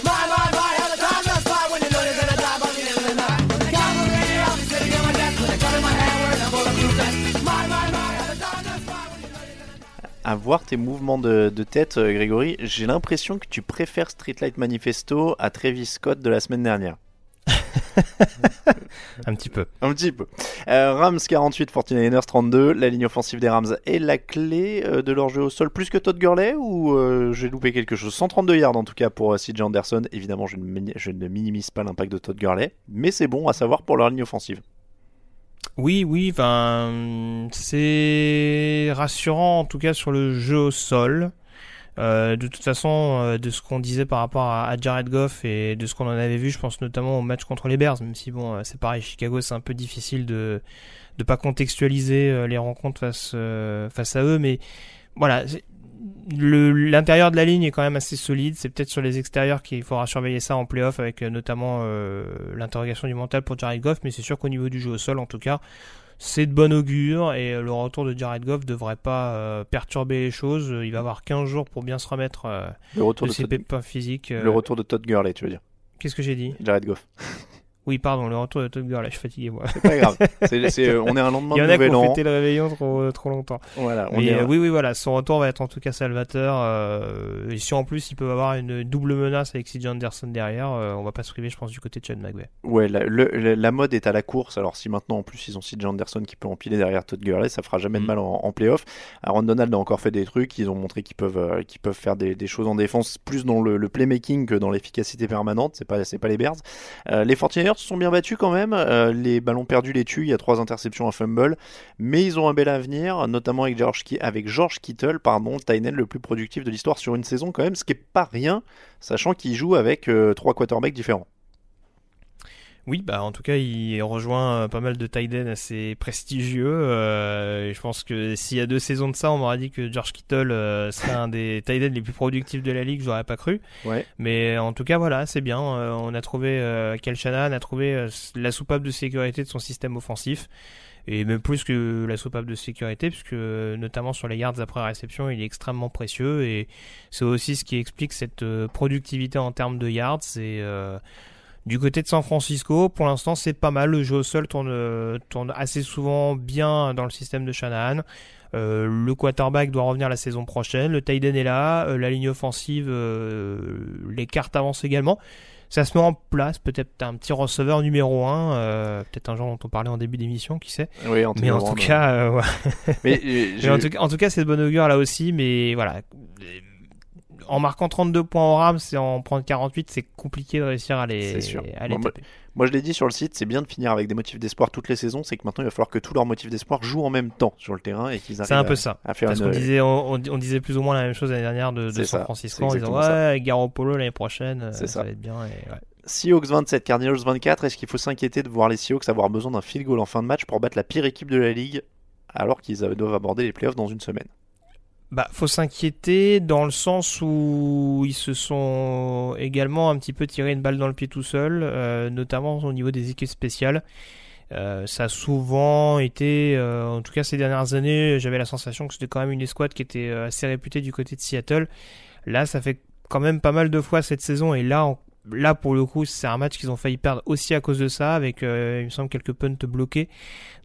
à voir tes mouvements de, tête, euh, Grégory, j'ai l'impression que tu préfères Streetlight Manifesto à Travis Scott de la semaine dernière. <laughs> un petit peu. Un petit peu. Euh, Rams 48, 49ers 32. La ligne offensive des Rams est la clé euh, de leur jeu au sol plus que Todd Gurley ou j'ai loupé quelque chose? 132 yards en tout cas pour CJ Anderson. Évidemment, je ne, je ne minimise pas l'impact de Todd Gurley, mais c'est bon à savoir pour leur ligne offensive. Oui, oui, enfin, c'est rassurant en tout cas sur le jeu au sol. Euh, de toute façon, euh, de ce qu'on disait par rapport à, Jared Goff et de ce qu'on en avait vu, je pense notamment au match contre les Bears, même si bon, euh, c'est pareil, Chicago, c'est un peu difficile de de pas contextualiser les rencontres face face à eux, mais voilà, l'intérieur de la ligne est quand même assez solide. C'est peut-être sur les extérieurs qu'il faudra surveiller ça en playoff avec euh, notamment euh, l'interrogation du mental pour Jared Goff. Mais c'est sûr qu'au niveau du jeu au sol, en tout cas, c'est de bon augure et euh, le retour de Jared Goff devrait pas perturber les choses. Il va avoir 15 jours pour bien se remettre le retour de, ses pépins physiques. Le retour de Todd Gurley, tu veux dire Qu'est-ce que j'ai dit? Jared Goff. Oui, pardon, le retour de Todd Gurley, je suis fatigué moi. C'est pas grave. <laughs> C'est- c'est, euh, on est un lendemain Il y de en a qui nouvel ont an. fêté le réveillon trop, trop longtemps. Voilà, on Mais, est euh, oui, oui, voilà, son retour va être en tout cas salvateur. euh, et si en plus il peut avoir une double menace avec CJ Anderson derrière, euh, on va pas se priver, je pense, du côté de Chad McVay. Ouais, la, le- la mode est à la course. Alors, si maintenant en plus ils ont CJ Anderson qui peut empiler derrière Todd Gurley, ça fera jamais de Mm. mal en, en playoff. Aaron Donald a encore fait des trucs. Ils ont montré qu'ils peuvent, euh, qu'ils peuvent faire des, des choses en défense, plus dans le, le playmaking que dans l'efficacité permanente. C'est pas, c'est pas les Bears. Euh, les 49ers sont bien battus quand même. Euh, les ballons perdus les tuent. Il y a trois interceptions, un fumble. Mais ils ont un bel avenir, notamment avec George, avec George Kittle, pardon, le plus productif de l'histoire sur une saison quand même, ce qui est pas rien, sachant qu'il joue avec euh, trois quarterbacks différents. Oui, bah en tout cas, il rejoint euh, pas mal de tight assez prestigieux. euh, et je pense que s'il y a deux saisons de ça, on m'aurait dit que George Kittle euh, serait un des <laughs> tight les plus productifs de la ligue. J'aurais pas cru. Ouais. Mais en tout cas, voilà, c'est bien. Euh, on a trouvé Kyle Shanahan a trouvé la soupape de sécurité de son système offensif. Et même plus que la soupape de sécurité, puisque notamment sur les yards après réception, il est extrêmement précieux. Et c'est aussi ce qui explique cette productivité en termes de yards. C'est euh, du côté de San Francisco, pour l'instant, c'est pas mal. Le jeu au sol tourne, euh, tourne assez souvent bien dans le système de Shanahan. Euh, le quarterback doit revenir la saison prochaine. Le tight end est là. Euh, la ligne offensive, euh, les cartes avancent également. Ça se met en place. Peut-être un petit receveur numéro 1. peut-être un genre dont on parlait en début d'émission, qui sait. Oui, Mais en tout cas, euh, ouais. Mais, euh, <laughs> en, tout, cas- en tout cas, c'est de bonne augure là aussi. Mais voilà. En marquant 32 points en Rams et en prendre 48, c'est compliqué de réussir à les, C'est sûr. à les Bon, taper. Moi, je l'ai dit sur le site, c'est bien de finir avec des motifs d'espoir toutes les saisons. C'est que maintenant, il va falloir que tous leurs motifs d'espoir jouent en même temps sur le terrain et qu'ils arrivent C'est un à, peu ça. à faire Parce une- qu'on disait, on, disait plus ou moins la même chose l'année dernière de, San Francisco c'est en disant ouais, Garoppolo l'année prochaine, euh, ça. ça. va être bien. Et, ouais. Seahawks 27, Cardinals 24. Est-ce qu'il faut s'inquiéter de voir les Seahawks avoir besoin d'un field goal en fin de match pour battre la pire équipe de la ligue alors qu'ils doivent aborder les playoffs dans une semaine? Bah, faut s'inquiéter dans le sens où ils se sont également un petit peu tiré une balle dans le pied tout seul, euh, notamment au niveau des équipes spéciales. Euh, ça a souvent été, euh, en tout cas ces dernières années, j'avais la sensation que c'était quand même une escouade qui était euh, assez réputée du côté de Seattle. Là, ça fait quand même pas mal de fois cette saison, et là, on- là pour le coup, c'est un match qu'ils ont failli perdre aussi à cause de ça, avec, euh, il me semble, quelques punts bloqués.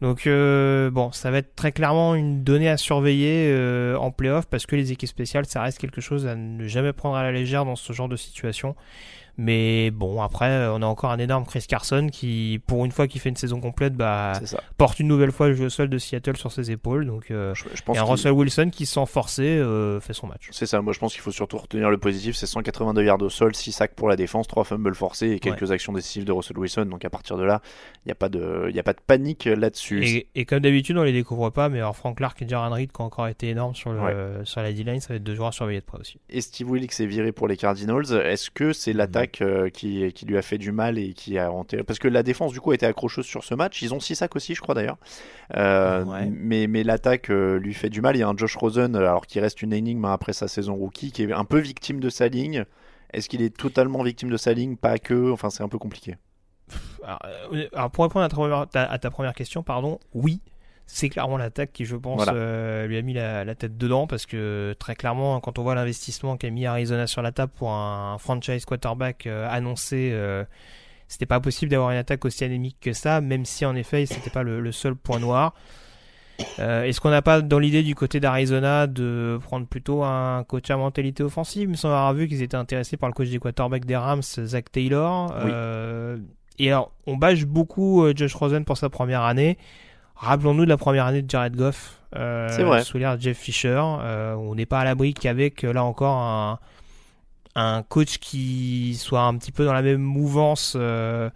Donc euh, bon, ça va être très clairement une donnée à surveiller euh, en playoff parce que les équipes spéciales, ça reste quelque chose à ne jamais prendre à la légère dans ce genre de situation. Mais bon, après, euh, on a encore un énorme Chris Carson qui, pour une fois qu'il fait une saison complète, bah, porte une nouvelle fois le jeu au sol de Seattle sur ses épaules. Donc, euh, Je, je pense et un Russell Wilson qui, sans forcer, euh, fait son match. C'est ça, moi je pense qu'il faut surtout retenir le positif, c'est 182 yards au sol, 6 sacs pour la défense, 3 fumbles forcés et quelques actions décisives de Russell Wilson. Donc à partir de là, il n'y a, pas de- y a pas de panique là-dessus. Et, et comme d'habitude, on les découvre pas, mais alors Frank Clark et Jaron Reed qui ont encore été énormes sur, le, sur la D-line, ça va être deux joueurs à surveiller de près aussi. Et Steve Wilkes est viré pour les Cardinals. Est-ce que c'est Mhm. l'attaque euh, qui, qui lui a fait du mal et qui a enterré Parce que la défense, du coup, a été accrocheuse sur ce match. Ils ont 6 sacs aussi, je crois d'ailleurs. Euh, Ouais. Mais, mais l'attaque euh, lui fait du mal. Il y a un Josh Rosen, alors qui reste une énigme après sa saison rookie, qui est un peu victime de sa ligne. Est-ce qu'il est totalement victime de sa ligne? Pas que. Enfin, c'est un peu compliqué. Alors, alors, pour répondre à ta, première, ta- à ta première question, pardon, oui, c'est clairement l'attaque qui, je pense, Voilà. euh, lui a mis la, la tête dedans parce que très clairement, quand on voit l'investissement qu'a mis Arizona sur la table pour un franchise quarterback euh, annoncé, euh, c'était pas possible d'avoir une attaque aussi anémique que ça, même si en effet, c'était pas le, le seul point noir. Euh, Est-ce qu'on n'a pas dans l'idée du côté d'Arizona de prendre plutôt un coach à mentalité offensive? Semble avoir vu qu'ils étaient intéressés par le coach des quarterbacks des Rams, Zach Taylor. Oui. Et alors, on bâche beaucoup Josh Rosen pour sa première année. Rappelons-nous de la première année de Jared Goff euh, sous l'ère de Jeff Fisher. Euh, on n'est pas à l'abri qu'avec, euh, là encore, un, un coach qui soit un petit peu dans la même mouvance, euh,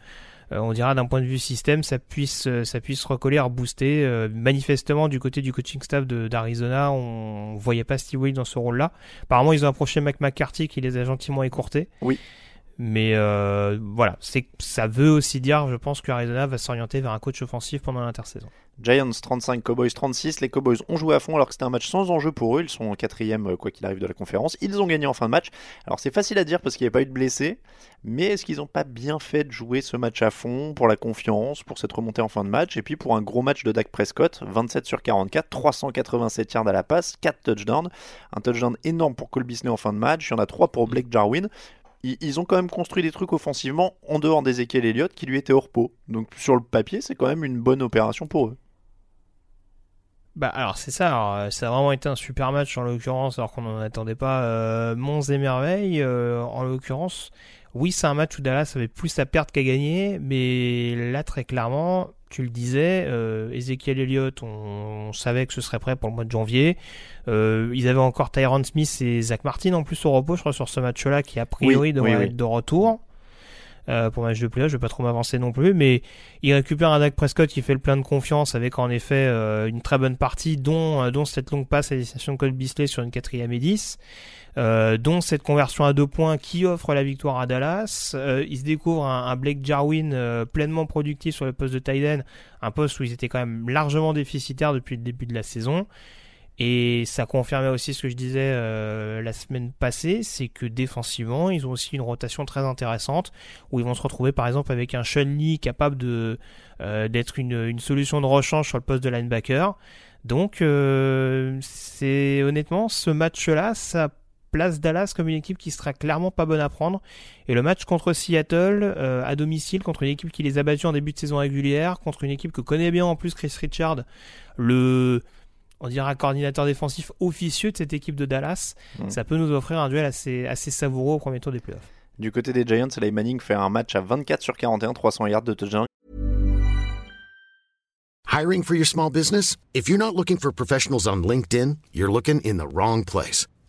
on dira d'un point de vue système, ça puisse, ça puisse recoller, rebooster. Manifestement, du côté du coaching staff d'Arizona, on voyait pas Steve Wilkes dans ce rôle-là. Apparemment, ils ont approché Mac McCarthy qui les a gentiment écourtés. Oui. Mais euh, voilà, ça veut aussi dire, je pense que Arizona va s'orienter vers un coach offensif pendant l'intersaison. Giants 35, Cowboys 36. Les Cowboys ont joué à fond alors que c'était un match sans enjeu pour eux. Ils sont en quatrième, euh, quoi qu'il arrive, de la conférence. Ils ont gagné en fin de match. Alors c'est facile à dire parce qu'il n'y avait pas eu de blessés. Mais est-ce qu'ils n'ont pas bien fait de jouer ce match à fond pour la confiance, pour cette remontée en fin de match? Et puis pour un gros match de Dak Prescott 27 sur 44, 387 yards à la passe, 4 touchdowns. Un touchdown énorme pour Cole Beasley en fin de match. Il y en a 3 pour Blake Jarwin. Ils, ont quand même construit des trucs offensivement en dehors d'Ezekiel Elliott qui lui était au repos. Donc sur le papier, c'est quand même une bonne opération pour eux. Bah alors c'est ça, euh, ça a vraiment été un super match en l'occurrence alors qu'on n'en attendait pas euh, monts et merveilles euh, en l'occurrence. Oui c'est un match où Dallas avait plus à perdre qu'à gagner mais là très clairement tu le disais euh, Ezekiel Elliott on, on, savait que ce serait prêt pour le mois de janvier. Euh, ils avaient encore Tyron Smith et Zach Martin en plus au repos je crois sur ce match là qui a priori Oui, devrait oui, oui. être de retour. Euh, pour match de playoff, je vais pas trop m'avancer non plus, mais il récupère un Dak Prescott qui fait le plein de confiance avec en effet euh, une très bonne partie, dont, euh, dont cette longue passe à destination de Cole Beasley sur une quatrième et 10, euh, dont cette conversion à deux points qui offre la victoire à Dallas. Euh, il se découvre un, un Blake Jarwin euh, pleinement productif sur le poste de tight un poste où ils étaient quand même largement déficitaires depuis le début de la saison. Et ça confirmait aussi ce que je disais euh, la semaine passée, c'est que défensivement, ils ont aussi une rotation très intéressante, où ils vont se retrouver par exemple avec un Sean Lee capable de euh, d'être une, une solution de rechange sur le poste de linebacker. Donc, euh, c'est honnêtement ce match-là, ça place Dallas comme une équipe qui sera clairement pas bonne à prendre. Et le match contre Seattle, euh, à domicile, contre une équipe qui les a battus en début de saison régulière, contre une équipe que connaît bien en plus Chris Richard, le on dira coordinateur défensif officieux de cette équipe de Dallas, Mm. ça peut nous offrir un duel assez, assez savoureux au premier tour des playoffs. Du côté des Giants, Eli Manning fait un match à 24 sur 41, 300 yards de touchdown. Hiring for your small business? If you're not looking for professionals on LinkedIn, you're looking in the wrong place.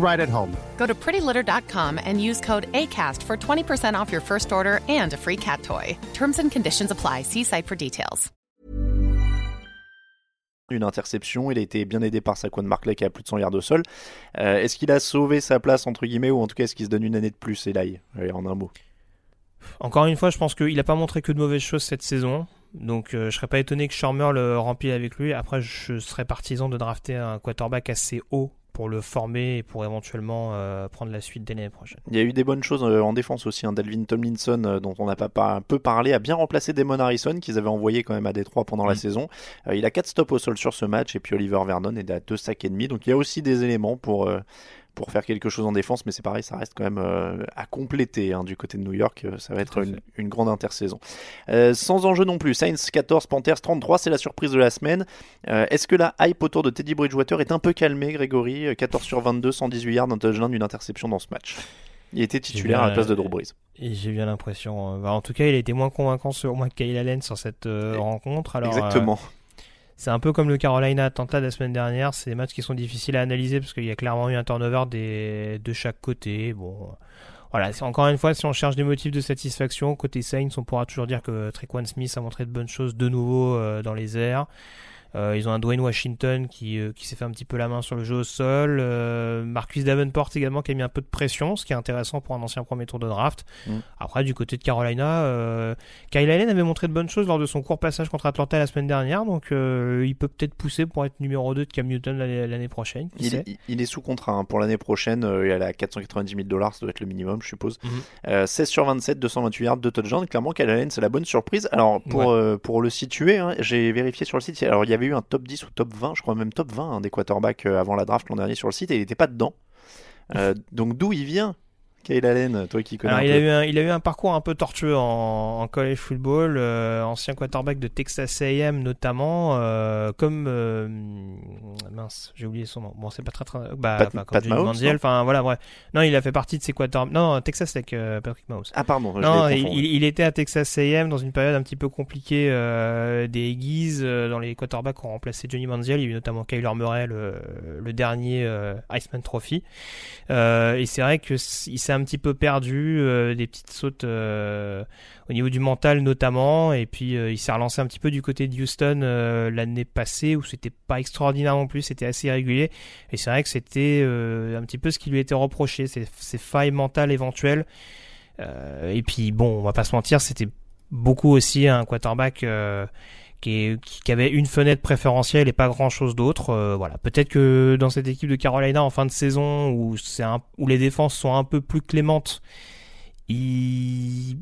right at home. Go to prettylitter.com and use code ACAST for 20% off your first order and a free cat toy. Terms and conditions apply. See site for details. Une interception, il a été bien aidé par Saquon Barkley qui a plus de 100 yards au sol. Euh, est-ce qu'il a sauvé sa place, entre guillemets, ou en tout cas est-ce qu'il se donne une année de plus, Eli? Allez, En un mot. Encore une fois, je pense qu'il n'a pas montré que de mauvaises choses cette saison. Donc euh, je serais pas étonné que Shermer le remplit avec lui. Après, je serais partisan de drafter un quarterback assez haut pour le former et pour éventuellement euh, prendre la suite dès l'année prochaine. Il y a eu des bonnes choses euh, en défense aussi. Hein. Dalvin Tomlinson, euh, dont on n'a pas, pas un peu parlé, a bien remplacé Damon Harrison, qu'ils avaient envoyé quand même à Détroit pendant la Mm. saison. Euh, il a 4 stops au sol sur ce match, et puis Oliver Vernon est à 2 sacs et demi. Donc il y a aussi des éléments pour, euh, pour faire quelque chose en défense, mais c'est pareil, ça reste quand même euh, à compléter hein, du côté de New York. Euh, Ça va être une, grande intersaison. Euh, sans enjeu non plus. Saints 14, Panthers 33, c'est la surprise de la semaine. Euh, Est-ce que la hype autour de Teddy Bridgewater est un peu calmée, Grégory? Euh, 14 sur 22, 118 yards, un touchdown, une interception dans ce match. Il était titulaire à la place de Drew Brees. J'ai bien l'impression. bah, en tout cas, il a été moins convaincant sur moi que Kyle Allen sur cette Et- rencontre. Alors, Exactement. C'est un peu comme le Carolina Atlanta de la semaine dernière. C'est des matchs qui sont difficiles à analyser parce qu'il y a clairement eu un turnover de chaque côté. Bon, voilà. Encore une fois, si on cherche des motifs de satisfaction côté Saints, on pourra toujours dire que Trequan Smith a montré de bonnes choses de nouveau euh, dans les airs. Euh, ils ont un Dwayne Washington qui, euh, qui s'est fait un petit peu la main sur le jeu au sol. Euh, Marcus Davenport également qui a mis un peu de pression, ce qui est intéressant pour un ancien premier tour de draft. Mm. Après, du côté de Carolina, Kyle Allen avait montré de bonnes choses lors de son court passage contre Atlanta la semaine dernière, donc il peut peut-être pousser pour être numéro 2 de Cam Newton l'année prochaine. Il, est sous contrat hein. pour l'année prochaine. euh, il est à 490 000 dollars, ça doit être le minimum, je suppose. Mhm. Euh, 16 sur 27, 228 yards, 2 touchdowns. Clairement, Kyle Allen, c'est la bonne surprise. Alors, pour, Ouais. euh, pour le situer, hein, j'ai vérifié sur le site. Alors, il y avait eu un top 10 ou top 20, je crois même top 20 hein, des quarterbacks euh, avant la draft l'an dernier sur le site et il n'était pas dedans. Euh, donc, d'où il vient? Kyle Allen, toi qui connais Alors, un il, peu. a eu un, il a eu un parcours un peu tortueux en, en college football, euh, ancien quarterback de Texas A&M notamment, euh, comme euh, mince, j'ai oublié son nom. Bon, c'est pas très très bah, Pat- enfin, comme Pat Mahomes, Manziel, enfin voilà, bref. Non, il a fait partie de ces quarterbacks. Non, Texas euh, Patrick Mahomes. Ah, pardon, Non, il, confondu. il- il était à Texas A&M dans une période un petit peu compliquée des Aggies, dans les quarterbacks qui ont remplacé Johnny Manziel. Il y a eu notamment Kyler Murray, le, le dernier Iceman Trophy. Et c'est vrai que il s'est un petit peu perdu, euh, des petites sautes euh, au niveau du mental notamment, et puis il s'est relancé un petit peu du côté de Houston l'année passée où c'était pas extraordinaire non plus, c'était assez irrégulier, et c'est vrai que c'était un petit peu ce qui lui était reproché, ces failles mentales éventuelles. et puis bon, on va pas se mentir, c'était beaucoup aussi un quarterback qui, avait une fenêtre préférentielle et pas grand chose d'autre. Euh, voilà, peut-être que dans cette équipe de Carolina en fin de saison où c'est où les défenses sont un peu plus clémentes, il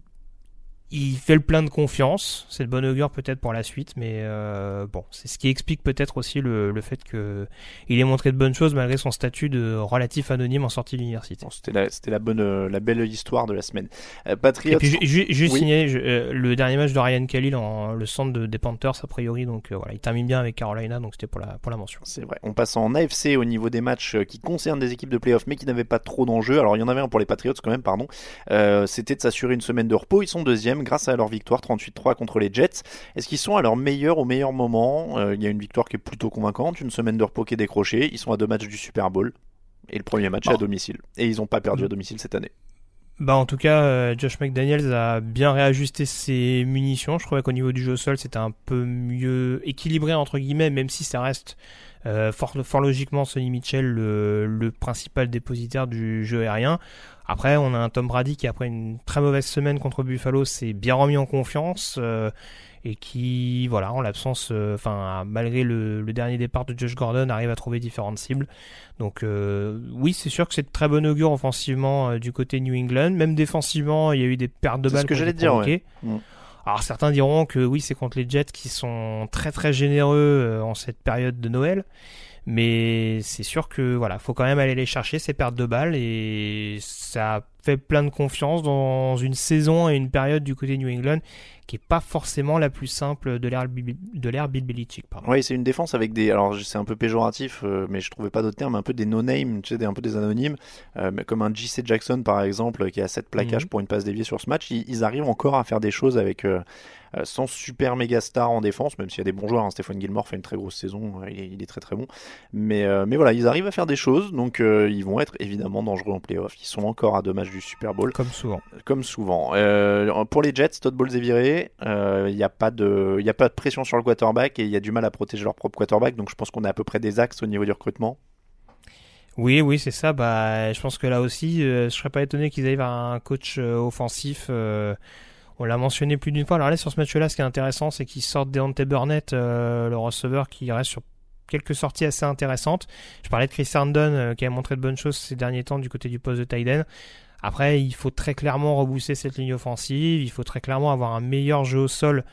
il fait le plein de confiance. C'est le bon augure peut-être pour la suite, mais euh, bon, c'est ce qui explique peut-être aussi le, le fait que il ait montré de bonnes choses malgré son statut de relatif anonyme en sortie de l'université. c'était la, c'était la bonne, euh, la belle histoire de la semaine. Euh. Et puis juste signé euh, le dernier match de Ryan Kelly dans le centre de, des Panthers a priori, donc voilà, il termine bien avec Carolina, donc c'était pour la pour la mention. C'est vrai. On passe en AFC au niveau des matchs qui concernent des équipes de playoffs, mais qui n'avaient pas trop d'enjeux. Alors il y en avait un pour les Patriots quand même, pardon. c'était de s'assurer une semaine de repos. Ils sont deuxième grâce à leur victoire 38-3 contre les Jets. Est-ce qu'ils sont à leur meilleur au meilleur moment? Euh, Il y a une victoire qui est plutôt convaincante, une semaine de repos qui est décrochée. Ils sont à deux matchs du Super Bowl. Et le premier match à domicile. Et ils n'ont pas perdu à domicile cette année. Bah en tout cas, euh, Josh McDaniels a bien réajusté ses munitions. Je trouvais qu'au niveau du jeu au sol, c'était un peu mieux équilibré entre guillemets, même si ça reste euh, fort, fort, logiquement Sonny Mitchell le, le, principal dépositaire du jeu aérien. Après, on a un Tom Brady qui, après une très mauvaise semaine contre Buffalo, s'est bien remis en confiance euh, et qui, voilà, en l'absence, euh, enfin, malgré le, dernier départ de Josh Gordon, arrive à trouver différentes cibles. Donc, euh, oui, c'est sûr que c'est de très bon augure offensivement du côté New England. Même défensivement, il y a eu des pertes de balles. C'est ce que j'allais dire. Ouais. Mm. Alors certains diront que oui, c'est contre les Jets qui sont très très généreux en cette période de Noël. Mais c'est sûr que voilà, faut quand même aller les chercher ces pertes de balles et ça fait plein de confiance dans une saison et une période du côté New England qui est pas forcément la plus simple de l'ère Bill Belichick. Oui, c'est une défense avec des alors c'est un peu péjoratif, euh, mais je trouvais pas d'autres termes, un peu des no-name, tu sais, un peu des anonymes, euh, comme un JC Jackson par exemple qui a 7 plaquages mhm. pour une passe déviée sur ce match. Ils, arrivent encore à faire des choses avec euh, euh, sans super méga star en défense, même s'il y a des bons joueurs. Hein. Stéphane Gilmore fait une très grosse saison, il est, très très bon. Mais, mais voilà, ils arrivent à faire des choses, donc ils vont être évidemment dangereux en playoff. Ils sont encore à deux matchs du Super Bowl. Comme souvent. Comme souvent. pour les Jets, Todd Bowles est viré. Il n'y a, pas de, a pas de pression sur le quarterback et il y a du mal à protéger leur propre quarterback, donc je pense qu'on est à peu près des axes au niveau du recrutement. Oui, oui, c'est ça. Bah, je pense que là aussi, je serais pas étonné qu'ils arrivent à un coach offensif on l'a mentionné plus d'une fois. Alors là, sur ce match-là, ce qui est intéressant, c'est qu'ils sortent Deontay Burnett, euh, le receveur qui reste sur quelques sorties assez intéressantes. Je parlais de Chris Herndon, euh, qui a montré de bonnes choses ces derniers temps du côté du poste de Tyden. Après, il faut très clairement rebousser cette ligne offensive. Il faut très clairement avoir un meilleur jeu au sol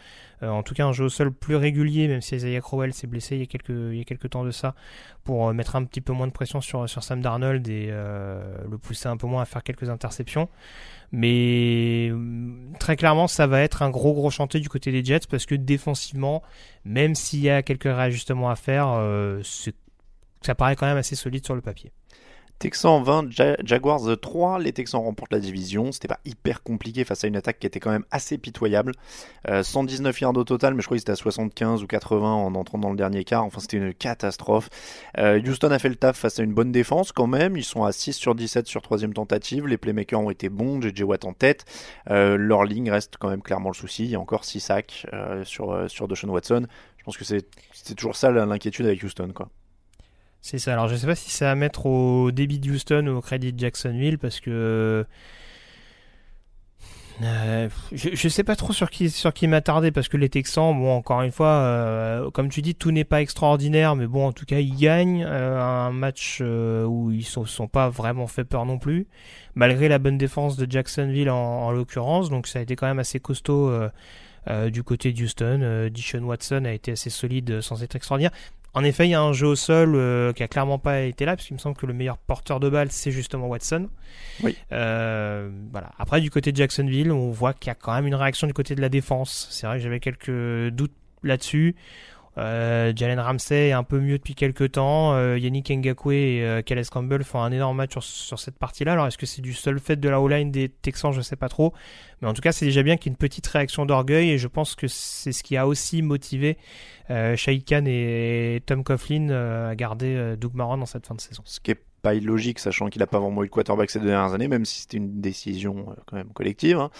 euh, en tout cas un jeu au sol plus régulier, même si Isaiah Crowell s'est blessé il y, a quelques, il y a quelques temps de ça, pour euh, mettre un petit peu moins de pression sur, sur Sam Darnold et euh, le pousser un peu moins à faire quelques interceptions. Mais très clairement, ça va être un gros gros chantier du côté des Jets parce que défensivement, même s'il y a quelques réajustements à faire, ça paraît quand même assez solide sur le papier. Texans 20, Jaguars 3. Les Texans remportent la division. C'était pas hyper compliqué face à une attaque qui était quand même assez pitoyable. 119 euh, yards au total, mais je crois que c'était à 75 ou 80 en entrant dans le dernier quart. Enfin, c'était une catastrophe. Euh, Houston a fait le taf face à une bonne défense quand même. Ils sont à 6 sur 17 sur troisième tentative. Les playmakers ont été bons. JJ Watt en tête. Euh, leur ligne reste quand même clairement le souci. Il y a encore 6 sacs sur, sur Deshaun Watson. Je pense que c'est toujours ça l'inquiétude avec Houston, quoi. C'est ça. Alors je sais pas si c'est à mettre au débit de Houston ou au crédit de Jacksonville parce que euh, je, je, sais pas trop sur qui sur qui m'attarder parce que les Texans, bon encore une fois, euh, comme tu dis, tout n'est pas extraordinaire, mais bon en tout cas ils gagnent euh, un match où ils sont, sont pas vraiment fait peur non plus, malgré la bonne défense de Jacksonville en, en l'occurrence, donc ça a été quand même assez costaud. du côté de Houston, Dishon Watson a été assez solide sans être extraordinaire. En effet, il y a un jeu au sol euh, qui a clairement pas été là, parce qu'il me semble que le meilleur porteur de balle, c'est justement Watson. Oui. Euh, voilà. Après, du côté de Jacksonville, on voit qu'il y a quand même une réaction du côté de la défense. C'est vrai que j'avais quelques doutes là-dessus. Euh, Jalen Ramsey est un peu mieux depuis quelques temps. Euh, Yannick Ngakwe et euh, Calais Campbell font un énorme match sur, cette partie-là. Alors est-ce que c'est du seul fait de la O-line des Texans? Je sais pas trop. Mais en tout cas, c'est déjà bien qu'il y ait une petite réaction d'orgueil et je pense que c'est ce qui a aussi motivé euh, Khan et Tom Coughlin à garder Doug Marron dans cette fin de saison. Ce qui est pas illogique, sachant qu'il a pas vraiment eu de quarterback ces deux dernières années, même si c'était une décision euh, quand même collective. hein.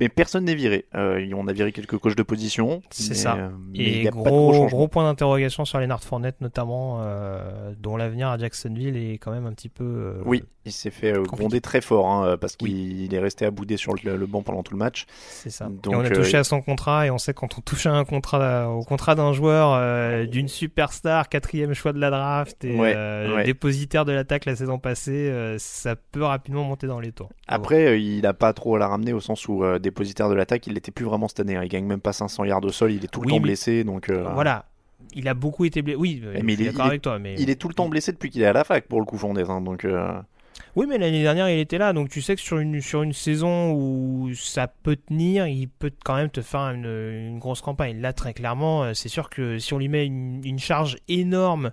Mais personne n'est viré. Euh, on a viré quelques coachs de position. C'est ça. euh, Et y a gros, pas de gros gros point d'interrogation sur Leonard Fournette notamment, euh, dont l'avenir à Jacksonville est quand même un petit peu. euh, Oui, il s'est fait gronder très fort hein, parce qu'il est resté à bouder sur le, le banc pendant tout le match. C'est ça. Donc, et on a touché à son contrat et on sait quand on touche à un contrat, au contrat d'un joueur d'une superstar, quatrième choix de la draft et Ouais, ouais. dépositaire de l'attaque la saison passée, ça peut rapidement monter dans les tours. Après, il n'a pas trop à la ramener au sens où dépositaire de l'attaque, il n'était plus vraiment cette année. hein. Il gagne même pas 500 yards au sol, il est tout le Oui, temps mais- blessé. Donc, euh, Voilà. Il a beaucoup été blessé. Oui, mais je il suis est- d'accord il est- avec toi. Mais... Il est tout le temps blessé depuis qu'il est à la fac pour le coup Fournette. hein. donc, euh, Oui, mais l'année dernière, il était là. Donc tu sais que sur une, sur une saison où ça peut tenir, il peut quand même te faire une, une grosse campagne. Là, très clairement, euh, c'est sûr que si on lui met une, une charge énorme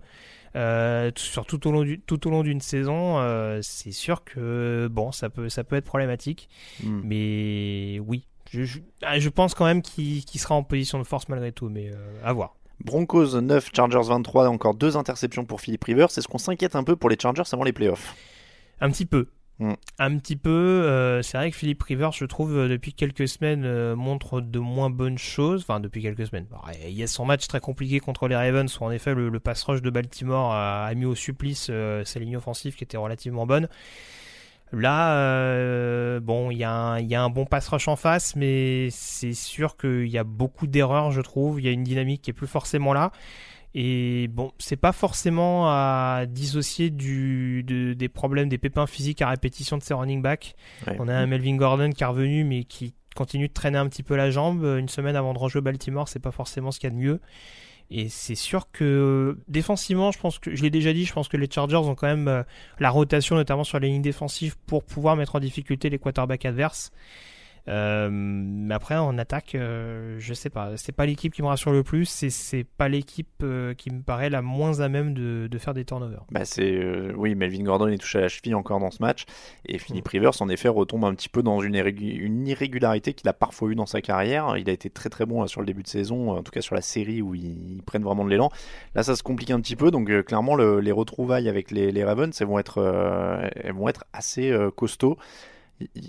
euh, sur tout au long du- tout au long d'une saison, euh, c'est sûr que bon, ça peut ça peut être problématique. hmm. Mais oui, je, je, ah, je pense quand même qu'il qu'il sera en position de force malgré tout. Mais euh, à voir. Broncos 9, Chargers 23, encore deux interceptions pour Philippe Rivers. C'est ce qu'on s'inquiète un peu pour les Chargers avant les playoffs. Un petit peu. Mm. Un petit peu. euh, c'est vrai que Philippe Rivers, je trouve, euh, depuis quelques semaines, euh, montre de moins bonnes choses. Enfin, depuis quelques semaines. Il y a son match très compliqué contre les Ravens, où en effet, le, le pass rush de Baltimore a, mis au supplice sa ligne offensive qui était relativement bonne. Là, bon, il y, a un- y a un bon pass rush en face, mais c'est sûr qu'il y a beaucoup d'erreurs, je trouve. Il y a une dynamique qui est plus forcément là. Et bon, c'est pas forcément à dissocier du, de- des problèmes, des pépins physiques à répétition de ses running backs. Ouais. On a un Melvin Gordon qui est revenu, mais qui continue de traîner un petit peu la jambe. Une semaine avant de rejouer Baltimore, c'est pas forcément ce qu'il y a de mieux. Et c'est sûr que défensivement, je pense que je l'ai déjà dit, je pense que les Chargers ont quand même euh, la rotation, notamment sur les lignes défensives, pour pouvoir mettre en difficulté les quarterbacks adverses. Euh, mais après, en attaque, euh, je sais pas. C'est pas l'équipe qui me rassure le plus. C'est c'est pas l'équipe euh, qui me paraît la moins à même de, de faire des turnovers. Bah c'est euh, oui, Melvin Gordon est touché à la cheville encore dans ce match et Philippe Rivers en effet retombe un petit peu dans une, irrégu- une irrégularité qu'il a parfois eu dans sa carrière. Il a été très très bon euh, sur le début de saison, en tout cas sur la série où ils, ils prennent vraiment de l'élan. Là, ça se complique un petit peu, donc clairement le- les retrouvailles avec les, les Ravens, elles vont être elles vont être assez costauds.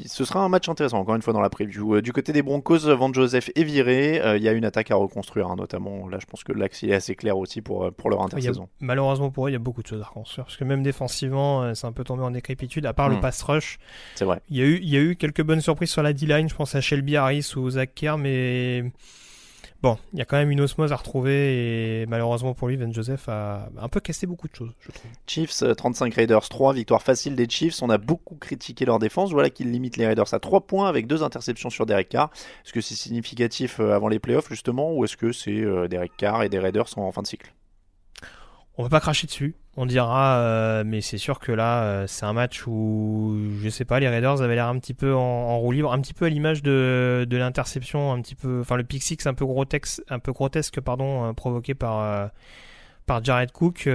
Ce sera un match intéressant, encore une fois dans la preview. Euh, Du côté des Broncos, Van Joseph est viré. Euh, Il y a une attaque à reconstruire, hein, notamment. Là, je pense que l'axe est assez clair aussi pour, euh, pour leur a- intersaison. malheureusement pour eux, il y a beaucoup de choses à reconstruire. Parce que même défensivement, c'est un peu tombé en décrépitude. À part le Hmm. pass rush, C'est vrai. il y, a eu, il y a eu quelques bonnes surprises sur la D-line. Je pense à Shelby Harris ou Zach Kerr, mais bon, il y a quand même une osmose à retrouver. Et malheureusement pour lui, Van Joseph a un peu cassé beaucoup de choses, je trouve. Chiefs euh, 35 Raiders 3, victoire facile des Chiefs. On a beaucoup critiqué leur défense. Voilà qu'ils limitent les Raiders à 3 points avec deux interceptions sur Derek Carr. Est-ce que c'est significatif euh, avant les playoffs justement ou est-ce que c'est euh, Derek Carr et des Raiders sont en fin de cycle? On va pas cracher dessus, on dira, euh, mais c'est sûr que là, euh, c'est un match où, je sais pas, les Raiders avaient l'air un petit peu en, roue libre, un petit peu à l'image de, de l'interception, un petit peu, enfin le pick un peu grotesque, un peu grotesque, pardon, euh, provoqué par par Jared Cook.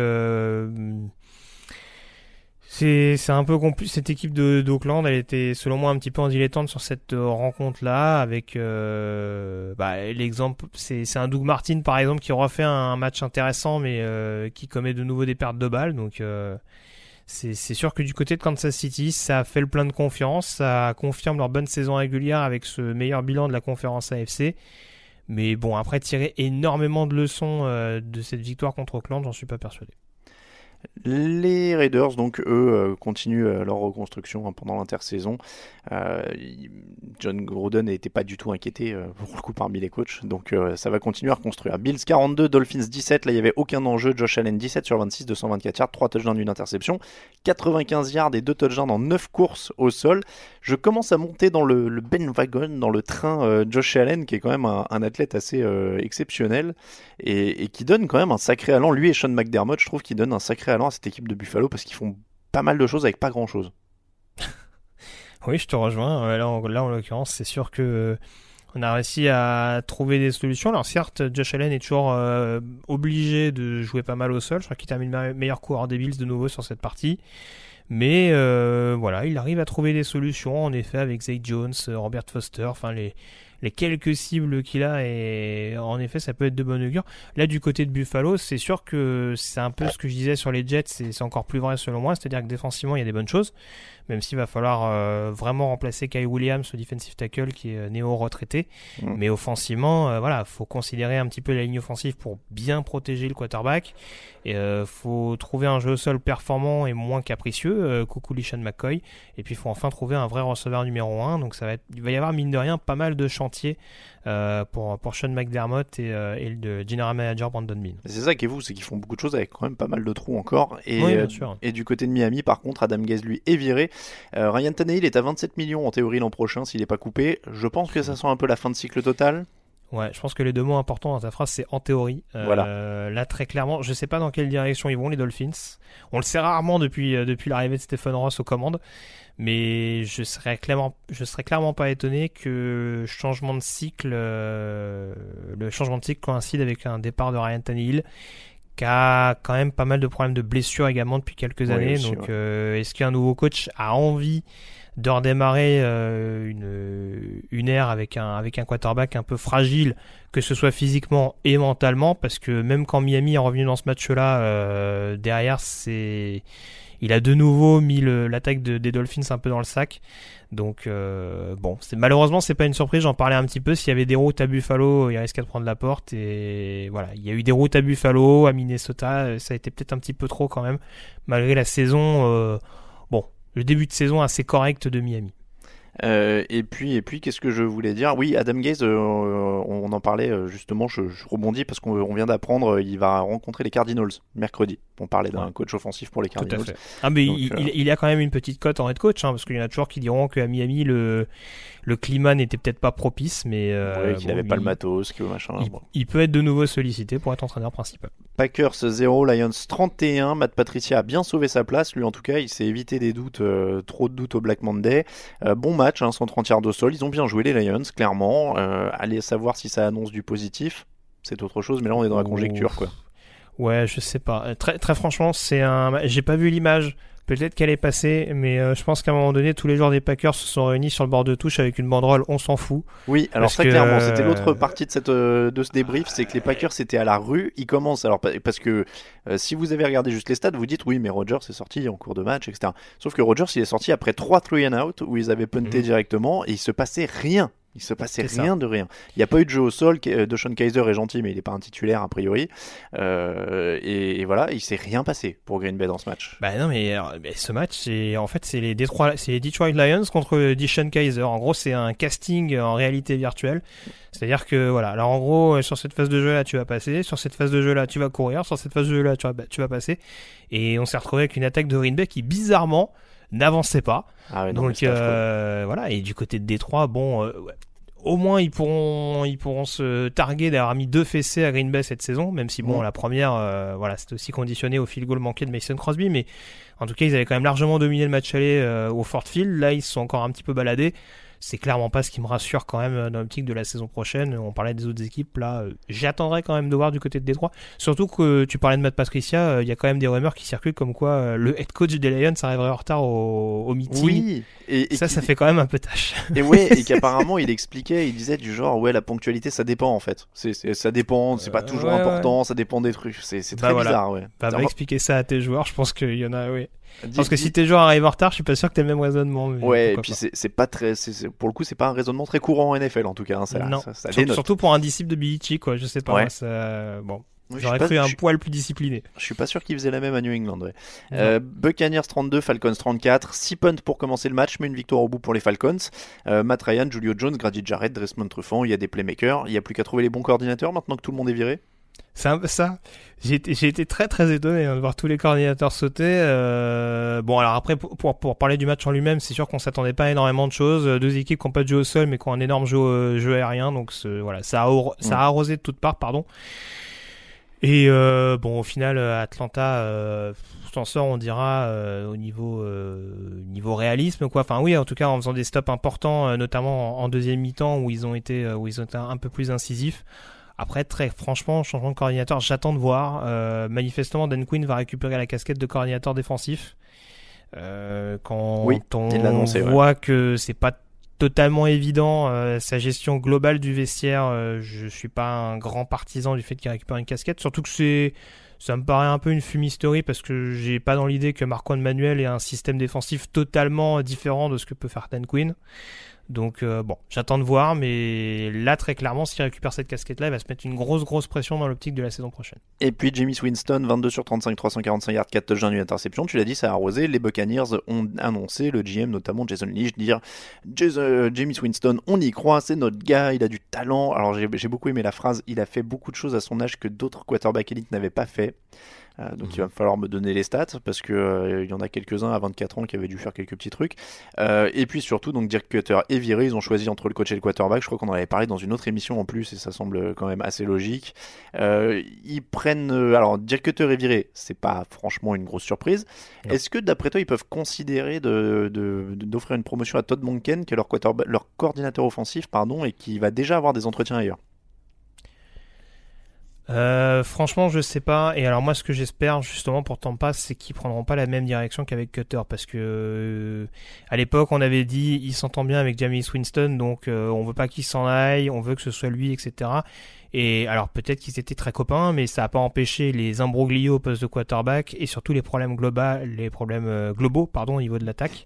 C'est un peu compliqué. Cette équipe de d'Oakland, elle était selon moi un petit peu en dilettante sur cette euh, rencontre-là, avec euh, bah, l'exemple, c'est un Doug Martin par exemple qui refait un, match intéressant, mais euh, qui commet de nouveau des pertes de balles. Donc euh, c'est sûr que du côté de Kansas City, ça fait le plein de confiance, ça confirme leur bonne saison régulière avec ce meilleur bilan de la conférence AFC. Mais bon, après tirer énormément de leçons euh, de cette victoire contre Oakland, j'en suis pas persuadé. Les Raiders, donc, eux, euh, continuent euh, leur reconstruction hein, pendant l'intersaison. Euh, John Gruden n'était pas du tout inquiété, pour le coup, parmi les coachs. Donc, ça va continuer à reconstruire. Bills 42, Dolphins 17. Là, il n'y avait aucun enjeu. Josh Allen 17 sur 26, 224 yards, 3 touchdowns, une interception. 95 yards et 2 touchdowns en 9 courses au sol. Je commence à monter dans le, le bandwagon, dans le train Josh Allen, qui est quand même un, athlète assez exceptionnel et, et qui donne quand même un sacré allant. Lui et Sean McDermott, je trouve qu'ils donnent un sacré allant à cette équipe de Buffalo parce qu'ils font pas mal de choses avec pas grand chose. <laughs> Oui, je te rejoins. Là, en, là, en l'occurrence, c'est sûr que euh, on a réussi à trouver des solutions. Alors certes, Josh Allen est toujours euh, obligé de jouer pas mal au sol. Je crois qu'il termine me- meilleur coureur des Bills de nouveau sur cette partie. Mais euh, voilà, il arrive à trouver des solutions, en effet, avec Zay Jones, Robert Foster, enfin les, les quelques cibles qu'il a et en effet ça peut être de bon augure. Là du côté de Buffalo, c'est sûr que c'est un peu ce que je disais sur les Jets, c'est encore plus vrai selon moi, c'est-à-dire que défensivement il y a des bonnes choses, même s'il va falloir euh, vraiment remplacer Kai Williams, le defensive tackle qui est euh, néo-retraité, Mm. mais offensivement, euh, voilà, faut considérer un petit peu la ligne offensive pour bien protéger le quarterback, et euh, faut trouver un jeu au sol performant et moins capricieux, coucou Lishan McCoy, et puis il faut enfin trouver un vrai receveur numéro 1, donc ça va être, il va y avoir mine de rien pas mal de chantiers euh, pour, pour Sean McDermott et, euh, et le general manager Brandon Bean. C'est ça qui est vous, c'est qu'ils font beaucoup de choses avec quand même pas mal de trous encore. Et, Oui, bien euh, sûr. et du côté de Miami, par contre, Adam Gaze lui est viré. Ryan Tannehill est à 27 millions en théorie l'an prochain s'il n'est pas coupé. Je pense que ça sent un peu la fin de cycle total. Ouais, je pense que les deux mots importants dans ta phrase, c'est en théorie. Euh, Voilà. Là, très clairement, je sais pas dans quelle direction ils vont, les Dolphins. On le sait rarement depuis, depuis l'arrivée de Stephen Ross aux commandes. Mais je serais clairement, je serais clairement pas étonné que changement de cycle, euh, le changement de cycle coïncide avec un départ de Ryan Tannehill, qui a quand même pas mal de problèmes de blessures également depuis quelques Oui, années. Donc, euh, est-ce qu'un nouveau coach a envie de redémarrer euh, une, une ère avec un, avec un quarterback un peu fragile, que ce soit physiquement et mentalement, parce que même quand Miami est revenu dans ce match-là, euh, derrière, c'est, il a de nouveau mis l'attaque de- des Dolphins un peu dans le sac. Donc euh, bon, malheureusement c'est pas une surprise. J'en parlais un petit peu. S'il y avait des routes à Buffalo, il risquait de prendre la porte. Et voilà, il y a eu des routes à Buffalo, à Minnesota. euh, Ça a été peut-être un petit peu trop quand même, malgré la saison. euh, bon, le début de saison assez correct de Miami. Euh, et puis, et puis qu'est-ce que je voulais dire? Oui, Adam Gaze, euh, on en parlait euh, justement, je, je rebondis parce qu'on on vient d'apprendre, euh, il va rencontrer les Cardinals mercredi. On parlait d'un Ouais. coach offensif pour les Tout à Cardinals. fait. Ah mais Donc, il, euh, il- il a quand même une petite cote en head coach, hein, parce qu'il y en a toujours qui diront qu'à Miami le le climat n'était peut-être pas propice, mais euh, Ouais, qu'il bon, n'avait pas il- le matos, que machin. Il, bon. il peut être de nouveau sollicité pour être entraîneur principal. Packers 0, Lions 31. Matt Patricia a bien sauvé sa place. Lui, en tout cas, il s'est évité des doutes, euh, trop de doutes au Black Monday. Euh, bon match, hein, 130 yards au sol. Ils ont bien joué, les Lions, clairement. Allez savoir si ça annonce du positif. C'est autre chose, mais là, on est dans la Ouf. conjecture, quoi. Ouais, je sais pas. Très, très franchement, c'est un. J'ai pas vu l'image. Peut-être qu'elle est passée, mais euh, je pense qu'à un moment donné, tous les joueurs des Packers se sont réunis sur le bord de touche avec une banderole. On s'en fout. Oui, alors que- clairement, c'était l'autre partie de cette euh, de ce débrief, c'est que les Packers étaient à la rue. Ils commencent alors pa- parce que euh, si vous avez regardé juste les stats, vous dites oui, mais Rogers est sorti en cours de match, etc. Sauf que Rogers il est sorti après 3 three and out où ils avaient punté Mhm. directement et il se passait rien. Il se passait ça. rien de rien. Il n'y a pas eu de jeu au sol. De Sean Kaiser est gentil, mais il n'est pas un titulaire a priori. Euh, et, et voilà, il s'est rien passé pour Green Bay dans ce match. Bah non, mais, mais ce match, c'est en fait c'est les Detroit, c'est les Detroit Lions contre Dishon Kaiser. En gros, c'est un casting en réalité virtuelle. C'est-à-dire que voilà, alors en gros, euh, sur cette phase de jeu là, tu vas passer, sur cette phase de jeu là, tu vas courir, sur cette phase de jeu là, tu vas, tu vas passer. Et on s'est retrouvé avec une attaque de Green Bay qui bizarrement n'avançait pas. Ah ouais, non, Donc euh, voilà, et du côté de Détroit, bon, euh, ouais, au moins ils pourront, ils pourront se targuer d'avoir mis deux fessées à Green Bay cette saison, même si bon, la première, euh, voilà, c'était aussi conditionné au field goal manqué de Mason Crosby, mais en tout cas ils avaient quand même largement dominé le match aller euh, au Ford Field. Là, ils se sont encore un petit peu baladés. C'est clairement pas ce qui me rassure quand même euh, dans l'optique de la saison prochaine. On parlait des autres équipes là. euh, J'attendrai quand même de voir du côté de Détroit. Surtout que tu parlais de Matt Patricia, euh, il y a quand même des rumeurs qui circulent comme quoi le head coach des Lions arriverait en retard au, au meeting. Oui, et, et Ça, ça fait quand même un peu tâche. Et ouais, et <laughs> qu'apparemment il expliquait, il disait du genre ouais la ponctualité ça dépend en fait, c'est c'est- ça dépend, c'est pas Euh, toujours ouais, important, ça dépend des trucs, c'est c'est Bah très voilà. bizarre ouais. Bah, Enfin, expliquer ça à tes joueurs, je pense qu'il y en a, oui. Parce que si tes joueurs arrivent en retard, je suis pas sûr que t'aies le même raisonnement. mais ouais, et puis c'est pas très, pour le coup c'est pas un raisonnement très courant en NFL en tout cas, hein, ça, non. ça, ça surtout pour un disciple de Belichick, quoi. Je sais pas. Ouais. ça... Bon, j'aurais cru un poil plus discipliné. Je suis pas sûr qu'il faisait la même à New England. Ouais. Euh, Buccaneers 32, Falcons 34. 6 punts pour commencer le match, mais une victoire au bout pour les Falcons. Euh, Matt Ryan, Julio Jones, Grady Jarrett, Desmond Trufant. Il y a des playmakers. Il n'y a plus qu'à trouver les bons coordinateurs maintenant que tout le monde est viré. C'est un peu ça. J'ai été, j'ai été très très étonné hein, de voir tous les coordinateurs sauter. Euh, Bon, alors après, pour, pour, pour parler du match en lui-même, c'est sûr qu'on s'attendait pas à énormément de choses. Euh, Deux équipes qui n'ont pas de jeu au sol, mais qui ont un énorme jeu, euh, jeu aérien. Donc ce- voilà, ça a, or- ça a arrosé de toutes parts, pardon. Et euh, bon, au final, Atlanta s'en sort, on dira, au niveau niveau réalisme, quoi. Enfin, oui, en tout cas, en faisant des stops importants, notamment en, en deuxième mi-temps où ils ont été où ils ont été un peu plus incisifs. Après, très franchement, changement de coordinateur, j'attends de voir. Euh, manifestement, Dan Quinn va récupérer la casquette de coordinateur défensif. Euh, quand Oui, on ouais. voit que c'est pas totalement évident. Euh, sa gestion globale du vestiaire, euh, je suis pas un grand partisan du fait qu'il récupère une casquette, surtout que c'est ça me paraît un peu une fumisterie parce que j'ai pas dans l'idée que Marco Manuel ait un système défensif totalement différent de ce que peut faire Dan Quinn. Donc euh, bon, j'attends de voir, mais là très clairement, s'il récupère cette casquette-là, il va se mettre une grosse grosse pression dans l'optique de la saison prochaine. Et puis Jimmy Winston, 22 sur 35, 345 yards, 4 touchdowns, une interception. Tu l'as dit, ça a arrosé. Les Buccaneers ont annoncé, le GM notamment Jason Leach, dire Jason, Jimmy Winston, on y croit, c'est notre gars, il a du talent. Alors j'ai beaucoup aimé la phrase, il a fait beaucoup de choses à son âge que d'autres quarterbacks élites n'avaient pas fait. Euh, donc il va falloir me donner les stats parce que euh, il y en a quelques-uns à 24 ans qui avaient dû faire quelques petits trucs. Euh, et puis surtout donc Dirk Cutter et viré, ils ont choisi entre le coach et le quarterback. Je crois qu'on en avait parlé dans une autre émission en plus et ça semble quand même assez logique. ils prennent alors Dirk Cutter et viré, c'est pas franchement une grosse surprise. Est-ce que d'après toi ils peuvent considérer d'offrir de, de, une promotion à Todd Monken qui est leur, leur coordinateur offensif pardon et qui va déjà avoir des entretiens ailleurs? Euh, franchement, je sais pas. Et alors moi, ce que j'espère justement pour Tampa, c'est qu'ils prendront pas la même direction qu'avec Cutter, parce que euh, à l'époque, on avait dit il s'entend bien avec Jamie Winston, donc euh, on veut pas qu'il s'en aille, on veut que ce soit lui, etc. Et alors peut-être qu'ils étaient très copains, mais ça a pas empêché les imbroglios au poste de quarterback et surtout les problèmes globaux, les problèmes globaux, pardon, au niveau de l'attaque.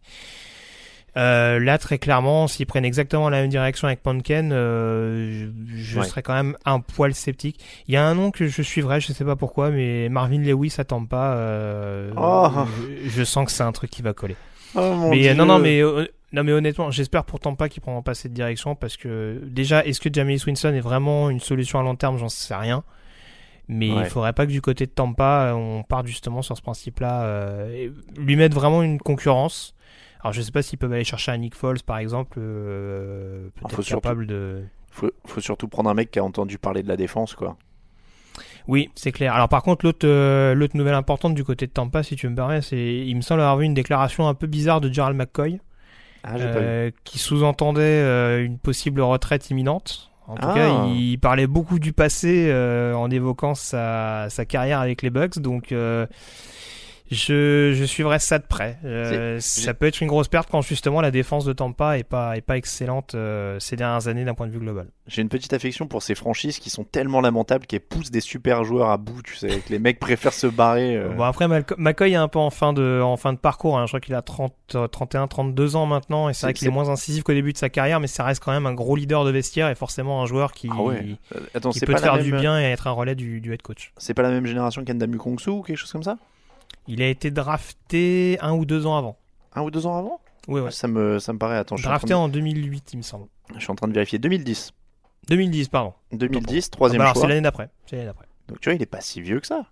Euh, là, très clairement, s'ils prennent exactement la même direction avec Ponken, euh, je, serais quand même un poil sceptique. Il y a un nom que je suivrais, je sais pas pourquoi, mais Marvin Lewis attend pas. Euh, oh. je, sens que c'est un truc qui va coller. Oh, mais non, non, mais non, mais honnêtement, j'espère pourtant pas qu'ils prendront pas cette direction parce que déjà, est-ce que Jamie Swinson est vraiment une solution à long terme? J'en sais rien. Mais il faudrait pas que du côté de Tampa, on parte justement sur ce principe-là, lui mettre vraiment une concurrence alors je sais pas s'ils peuvent aller chercher un Nick Foles par exemple, euh, peut-être capable de. Faut, faut surtout prendre un mec qui a entendu parler de la défense quoi. Oui, c'est clair. Alors par contre, l'autre euh, l'autre nouvelle importante du côté de Tampa, si tu me permets, c'est il me semble avoir vu une déclaration un peu bizarre de Gerald McCoy, ah, euh, qui sous-entendait euh, une possible retraite imminente. En tout cas, ah. il parlait beaucoup du passé en évoquant sa, sa carrière avec les Bucks, donc je, je suivrai ça de près. Euh, ça peut être une grosse perte quand justement la défense de Tampa est pas est pas excellente euh, ces dernières années d'un point de vue global. J'ai une petite affection pour ces franchises qui sont tellement lamentables qu'elles poussent des super joueurs à bout. Tu sais, que les mecs <laughs> préfèrent se barrer. Euh. Bon après McCoy est un peu en fin de en fin de parcours. Hein. Je crois qu'il a 30 31 32 ans maintenant et c'est vrai qu'il est moins incisif qu'au début de sa carrière, mais ça reste quand même un gros leader de vestiaire et forcément un joueur qui, ah Attends, qui peut te faire du bien et être un relais du, du head coach. C'est pas la même génération qu'Endamu Kongsu ou quelque chose comme ça? Il a été drafté un ou deux ans avant. Un ou deux ans avant Oui, ouais. Ça me, ça me paraît. Attends, drafté en, 2008, il me semble. Je suis en train de vérifier. 2010. 2010, pardon. 2010, troisième ah bah choix. C'est l'année d'après. Donc tu vois, il est pas si vieux que ça.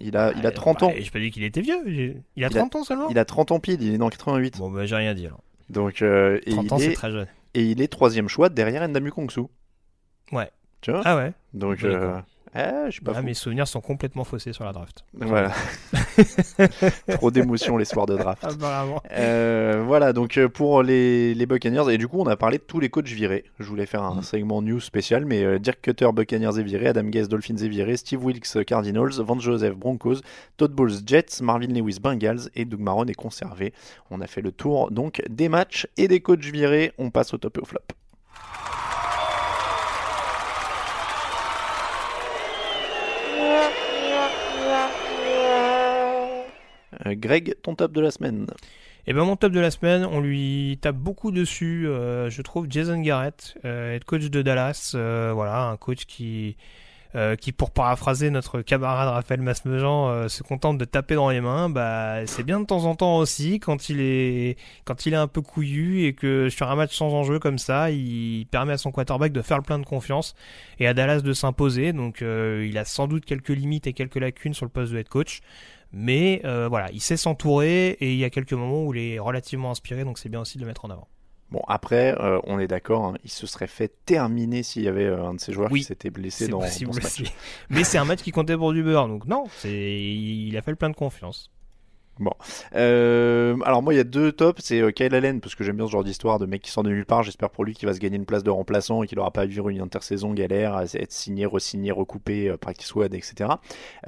Il a, il a 30 bah, ans. J'ai pas dit qu'il était vieux. Il a 30 ans seulement Il a 30 ans pile, il est dans 88. Bon, bah j'ai rien dit alors. Donc, euh, 30 ans, c'est très jeune. Et il est troisième choix derrière Ndamu Kongsu. Ouais. Tu vois Ah ouais Donc, euh, je suis pas ah, mes souvenirs sont complètement faussés sur la draft. Voilà. <laughs> Trop d'émotions les soirs de draft. Apparemment. Euh, voilà, donc euh, pour les, les, Buccaneers, et du coup on a parlé de tous les coachs virés. Je voulais faire un mm. segment news spécial, mais euh, Dirk Cutter, Buccaneers est viré, Adam Guest, Dolphins est viré, Steve Wilkes, Cardinals, Vance Joseph, Broncos, Todd Bowles, Jets, Marvin Lewis, Bengals, et Doug Marron est conservé. On a fait le tour donc des matchs et des coachs virés. On passe au top et au flop. Greg, ton top de la semaine eh ben mon top de la semaine, on lui tape beaucoup dessus. Euh, je trouve Jason Garrett, euh, coach de Dallas, voilà, un coach qui, qui pour paraphraser notre camarade Raphaël Masmejean, se contente de taper dans les mains. Bah, c'est bien de temps en temps aussi quand il est quand il est un peu couillu et que sur un match sans enjeu comme ça, il permet à son quarterback de faire le plein de confiance et à Dallas de s'imposer. Donc, il a sans doute quelques limites et quelques lacunes sur le poste de head coach. Mais euh, voilà, il sait s'entourer et il y a quelques moments où il est relativement inspiré, donc c'est bien aussi de le mettre en avant. Bon, après, euh, on est d'accord, hein, il se serait fait terminer s'il y avait euh, un de ses joueurs qui s'était blessé dans, dans, ce match. Mais c'est un match qui comptait pour du beurre, donc non, il a fait le plein de confiance. Euh, alors moi, il y a deux tops. C'est euh, Kyle Allen, parce que j'aime bien ce genre d'histoire de mec qui sort de nulle part. J'espère pour lui qu'il va se gagner une place de remplaçant et qu'il n'aura pas à vivre une intersaison galère, à être signé, re-signé, recoupé, euh, practice etc.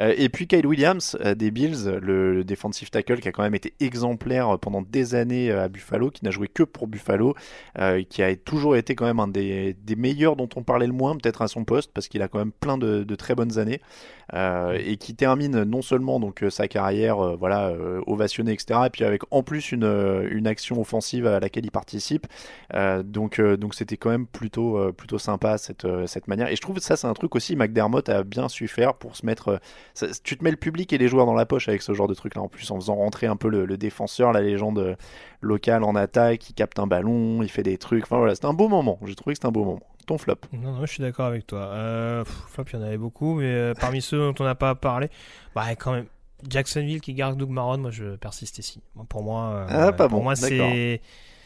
Euh, et puis Kyle Williams des Bills, le, le tackle qui a quand même été exemplaire pendant des années à Buffalo, qui n'a joué que pour Buffalo, qui a toujours été quand même un des, meilleurs dont on parlait le moins, peut-être à son poste, parce qu'il a quand même plein de, de très bonnes années. Et qui termine non seulement donc sa carrière voilà ovationnée etc et puis avec en plus une, euh, une action offensive à laquelle il participe. Euh, donc euh, donc c'était quand même plutôt plutôt sympa cette cette manière. Et je trouve que ça c'est un truc aussi McDermott a bien su faire pour se mettre tu te mets le public et les joueurs dans la poche avec ce genre de truc là en plus en faisant rentrer un peu le, défenseur la légende locale en attaque il capte un ballon il fait des trucs. Enfin voilà c'était un beau moment. J'ai trouvé que c'était un beau moment. Ton flop. Non, non, je suis d'accord avec toi. Flop, il y en avait beaucoup, mais parmi ceux dont on n'a pas parlé, bah quand même, Jacksonville qui garde Doug Marron, moi je persiste ici. Pour moi, euh, Ah, pas pour bon, moi c'est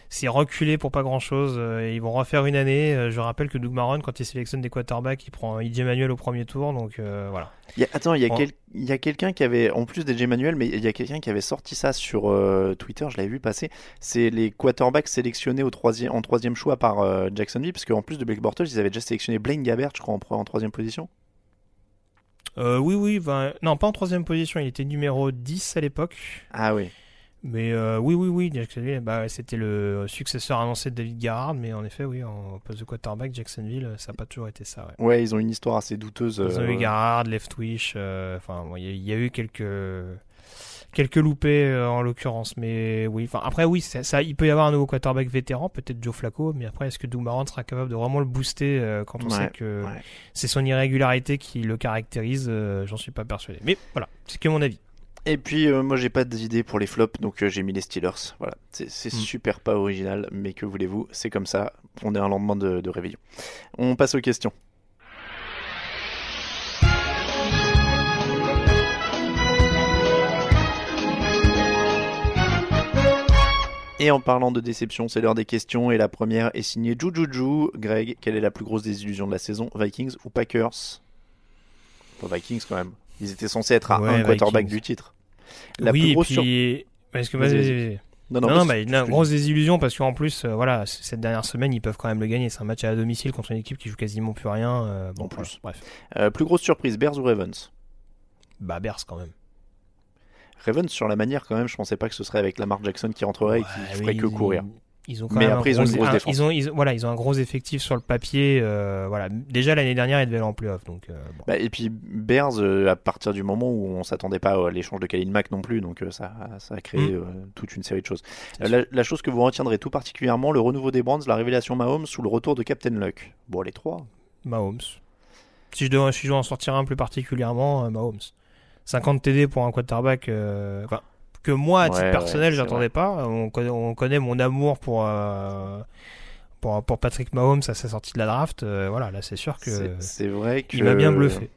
c'est reculé pour pas grand chose. ils vont refaire une année. Euh, je rappelle que Doug Marron, quand il sélectionne des quarterbacks, il prend IJ Manuel au premier tour, donc euh, voilà. Il y a- attends, il y a, quel- quelqu'un qui avait, en plus d'Edge Manuel, mais il y a quelqu'un qui avait sorti ça sur euh, Twitter, je l'avais vu passer. C'est les quarterbacks sélectionnés au troisième, en troisième choix par euh, Jacksonville, parce qu'en plus de Blake Bortles, ils avaient déjà sélectionné Blaine Gabbert, je crois, en troisième position. Euh, oui, oui, ben, non, pas en troisième position. Il était numéro 10 à l'époque. Ah oui. Mais euh, oui, oui, oui, Jacksonville, bah, c'était le successeur annoncé de David Garrard, mais en effet, oui, en poste de quarterback, Jacksonville, ça n'a pas toujours été ça. Ouais. Ouais, ils ont une histoire assez douteuse. Ils ont eu Garrard, euh, enfin, bon, il y, a- il y a eu quelques quelques loupés euh, en l'occurrence, mais oui. Enfin, après, oui, ça, ça- il peut y avoir un nouveau quarterback vétéran, peut-être Joe Flacco, mais après, est-ce que Doug Marrant sera capable de vraiment le booster euh, quand on Ouais, sait que ouais. c'est son irrégularité qui le caractérise euh, J'en suis pas persuadé. Mais voilà, c'est que mon avis. Et puis, euh, moi, j'ai pas d'idée pour les flops, donc euh, j'ai mis les Steelers. Voilà, c'est c'est Mm. super pas original, mais que voulez-vous, c'est comme ça. On est un lendemain de, de réveillon. On passe aux questions. Et en parlant de déception, c'est l'heure des questions. Et la première est signée Jujuju. Greg, quelle est la plus grosse désillusion de la saison Vikings ou Packers? Pas Vikings quand même. Ils étaient censés être à Ouais, un quarterback du titre. La oui, plus et grosse sur- puis. Parce que Vas-y, vas-y. Non, Non, non, non, que- une grosse désillusion parce qu'en plus, euh, voilà, cette dernière semaine, ils peuvent quand même le gagner. C'est un match à domicile contre une équipe qui joue quasiment plus rien. euh, bon, En plus. bref. Euh, plus grosse surprise, Bears ou Ravens? Bah, Bears quand même. Ravens sur la manière quand même, je pensais pas que ce serait avec Lamar Jackson qui rentrerait et qui ferait oui, que courir. Ils ont quand Mais même après, un ils ont gros, une grosse un- défense. Ils ont, ils- voilà, ils ont un gros effectif sur le papier. euh, voilà. Déjà l'année dernière, ils devaient aller en playoff. Donc, euh, bon. Bah, et puis Bears, euh, à partir du moment où on s'attendait pas à l'échange de Khalil Mack non plus, donc ça, ça a créé Mm. toute une série de choses. La, la chose que vous retiendrez tout particulièrement, le renouveau des Brands, la révélation Mahomes ou le retour de Captain Luck? Bon, les trois. Mahomes. Si je, dois, si je dois en sortir un plus particulièrement, Mahomes. 50 TD pour un quarterback. euh, enfin, que moi, à titre Ouais, personnel, ouais, j'attendais pas. On connaît, on connaît mon amour pour, euh, pour, pour Patrick Mahomes à sa sortie de la draft. Euh, voilà, là, c'est sûr que C'est- vrai que. il m'a bien bluffé.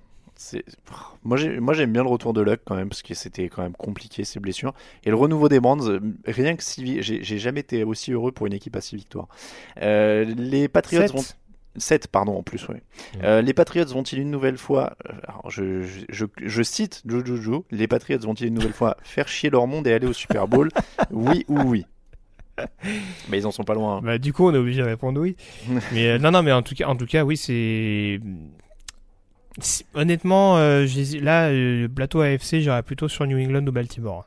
Moi, j'ai- moi, j'aime bien le retour de Luck quand même, parce que c'était quand même compliqué ces blessures. Et le renouveau des Brands, rien que si. J'ai jamais été aussi heureux pour une équipe à 6 victoires. Euh, les Patriots vont. 7, pardon, en plus, oui. Mm. Euh, les Patriots vont-ils une nouvelle fois, euh, alors je, je, je, je cite Jojojo, les Patriots vont-ils une nouvelle fois <laughs> faire chier leur monde et aller au Super Bowl? Oui ou oui? Mais ils en sont pas loin. hein. Bah, du coup, on est obligé de répondre oui. <laughs> mais euh, non, non, mais en tout cas, en tout cas, oui, c'est. Honnêtement, euh, là, le plateau AFC, j'irais plutôt sur New England ou Baltimore.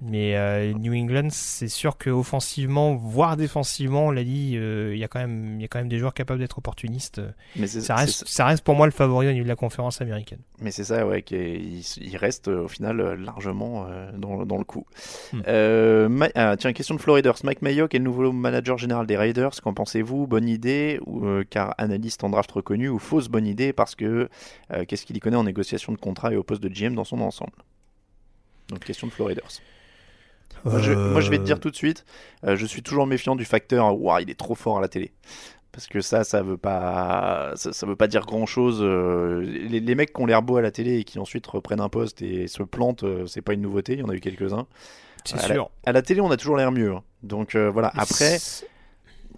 Mais euh, New England, c'est sûr que offensivement, voire défensivement, on l'a dit, euh, il y a quand même, il y a quand même des joueurs capables d'être opportunistes. Mais Ça reste, ça reste pour moi le favori au niveau de la conférence américaine. Mais c'est ça, ouais, qu'il il reste euh, au final largement euh, dans, dans le coup. Hmm. Ma- ah, tiens, question de Floriders. Mike Mayock est le nouveau manager général des Raiders. Qu'en pensez-vous? Bonne idée ou, Car analyste en draft reconnu ou fausse bonne idée parce que qu'est-ce qu'il y connaît en négociation de contrat et au poste de GM dans son ensemble? Donc, question de Floriders. Moi, je, moi, je vais te dire tout de suite, euh, je suis toujours méfiant du facteur Ouah, il est trop fort à la télé. Parce que ça, ça veut pas, ça, ça veut pas dire grand chose. les, les mecs qui ont l'air beaux à la télé et qui ensuite reprennent un poste et se plantent, euh, c'est pas une nouveauté. Il y en a eu quelques-uns. C'est à la- sûr. à la télé, on a toujours l'air mieux. hein. Donc euh, voilà. Après,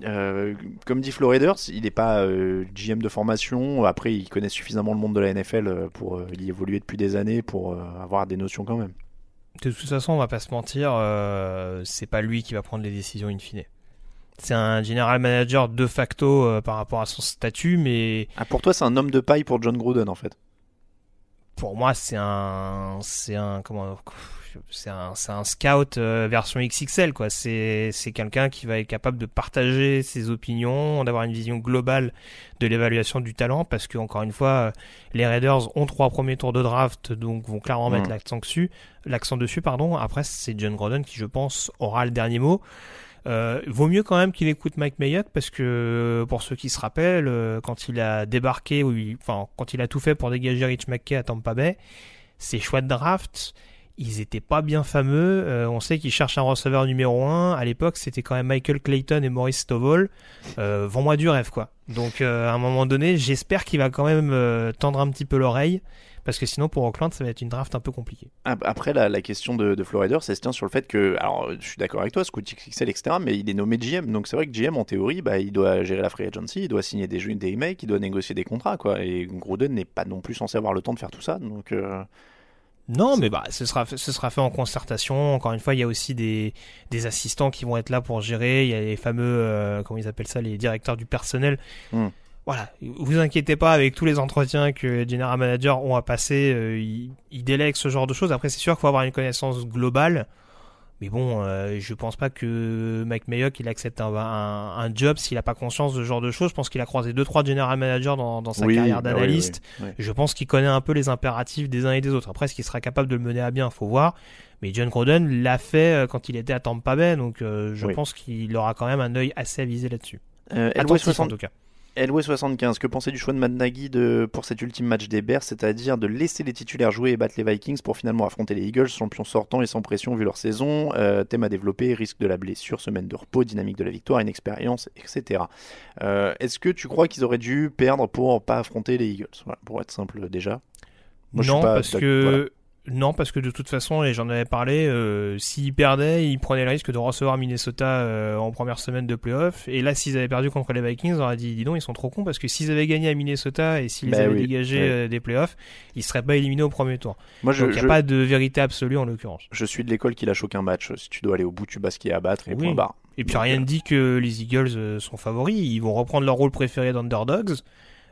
euh, comme dit Floriders, il n'est pas euh, GM de formation. Après, il connaît suffisamment le monde de la NFL euh, pour euh, y évoluer depuis des années pour euh, avoir des notions quand même. De toute façon, on va pas se mentir, euh, c'est pas lui qui va prendre les décisions in fine. C'est un general manager de facto euh, par rapport à son statut, mais Ah, pour toi, c'est un homme de paille pour John Gruden en fait. pour moi, c'est un, c'est un, comment, c'est un, scout euh, version XXL quoi. C'est, quelqu'un qui va être capable de partager ses opinions, d'avoir une vision globale de l'évaluation du talent, parce que encore une fois, euh, les Raiders ont trois premiers tours de draft, donc vont clairement mettre Mm. l'accent dessus, l'accent dessus, pardon. Après, c'est John Gruden qui, je pense, aura le dernier mot. Euh, vaut mieux quand même qu'il écoute Mike Mayock parce que pour ceux qui se rappellent, quand il a débarqué, ou il- enfin quand il a tout fait pour dégager Rich McKay à Tampa Bay, ses choix de draft, ils étaient pas bien fameux. Euh, on sait qu'il cherche un receveur numéro 1. À l'époque, c'était quand même Michael Clayton et Maurice Stovall. Euh, Vends-moi du rêve, quoi. Donc, euh, à un moment donné, j'espère qu'il va quand même euh, tendre un petit peu l'oreille. Parce que sinon, pour Oakland, ça va être une draft un peu compliquée. Ap- Après, la, question de, de Florider, ça se tient sur le fait que, alors, je suis d'accord avec toi, Scout XXL, etc., mais il est nommé GM, donc c'est vrai que GM, en théorie, bah, il doit gérer la free agency, il doit signer des, jeux- des mecs, il doit négocier des contrats, quoi. Et Gruden n'est pas non plus censé avoir le temps de faire tout ça, donc. Non, mais bah, ce sera, ce sera fait en concertation. Encore une fois, il y a aussi des, des assistants qui vont être là pour gérer. Il y a les fameux, euh, comment ils appellent ça, les directeurs du personnel. Hmm. Voilà, vous inquiétez pas avec tous les entretiens que les general managers ont à passer, euh, ils, ils délèguent ce genre de choses. Après, c'est sûr qu'il faut avoir une connaissance globale. Mais bon, euh, je pense pas que Mike Mayock il accepte un, un, un job s'il a pas conscience de ce genre de choses. Je pense qu'il a croisé deux trois general managers dans, dans sa oui, carrière oui, d'analyste. oui, oui. Je pense qu'il connaît un peu les impératifs des uns et des autres. Après, est-ce qu'il sera capable de le mener à bien? Faut voir. Mais John Gruden l'a fait euh, quand il était à Tampa Bay, donc euh, je pense qu'il aura quand même un œil assez avisé là-dessus. Euh, Attentif, 60 en tout cas. LW75, que pensez du choix de Matt Nagy de, pour cet ultime match des Bears, c'est-à-dire de laisser les titulaires jouer et battre les Vikings pour finalement affronter les Eagles, champions sortants et sans pression vu leur saison, euh, thème à développer, risque de la blessure, semaine de repos, dynamique de la victoire, inexpérience, etc. Euh, Est-ce que tu crois qu'ils auraient dû perdre pour pas affronter les Eagles? Voilà, Pour être simple déjà. Moi, je suis non, pas parce que voilà. Non, parce que de toute façon, et j'en avais parlé, euh, s'ils perdaient, ils prenaient le risque de recevoir Minnesota euh, en première semaine de playoff. Et là, s'ils avaient perdu contre les Vikings, on aurait dit, dis donc, ils sont trop cons parce que s'ils avaient gagné à Minnesota et s'ils Bah avaient oui, dégagé oui. euh, des playoffs, ils seraient pas éliminés au premier tour. Moi, je, Donc il n'y a je- pas de vérité absolue en l'occurrence. je suis de l'école qui lâche aucun match. Si tu dois aller au bout, tu bats ce qui est à battre et Oui. point barre. Et puis Donc, rien ne dit que les Eagles sont favoris. Ils vont reprendre leur rôle préféré d'underdogs.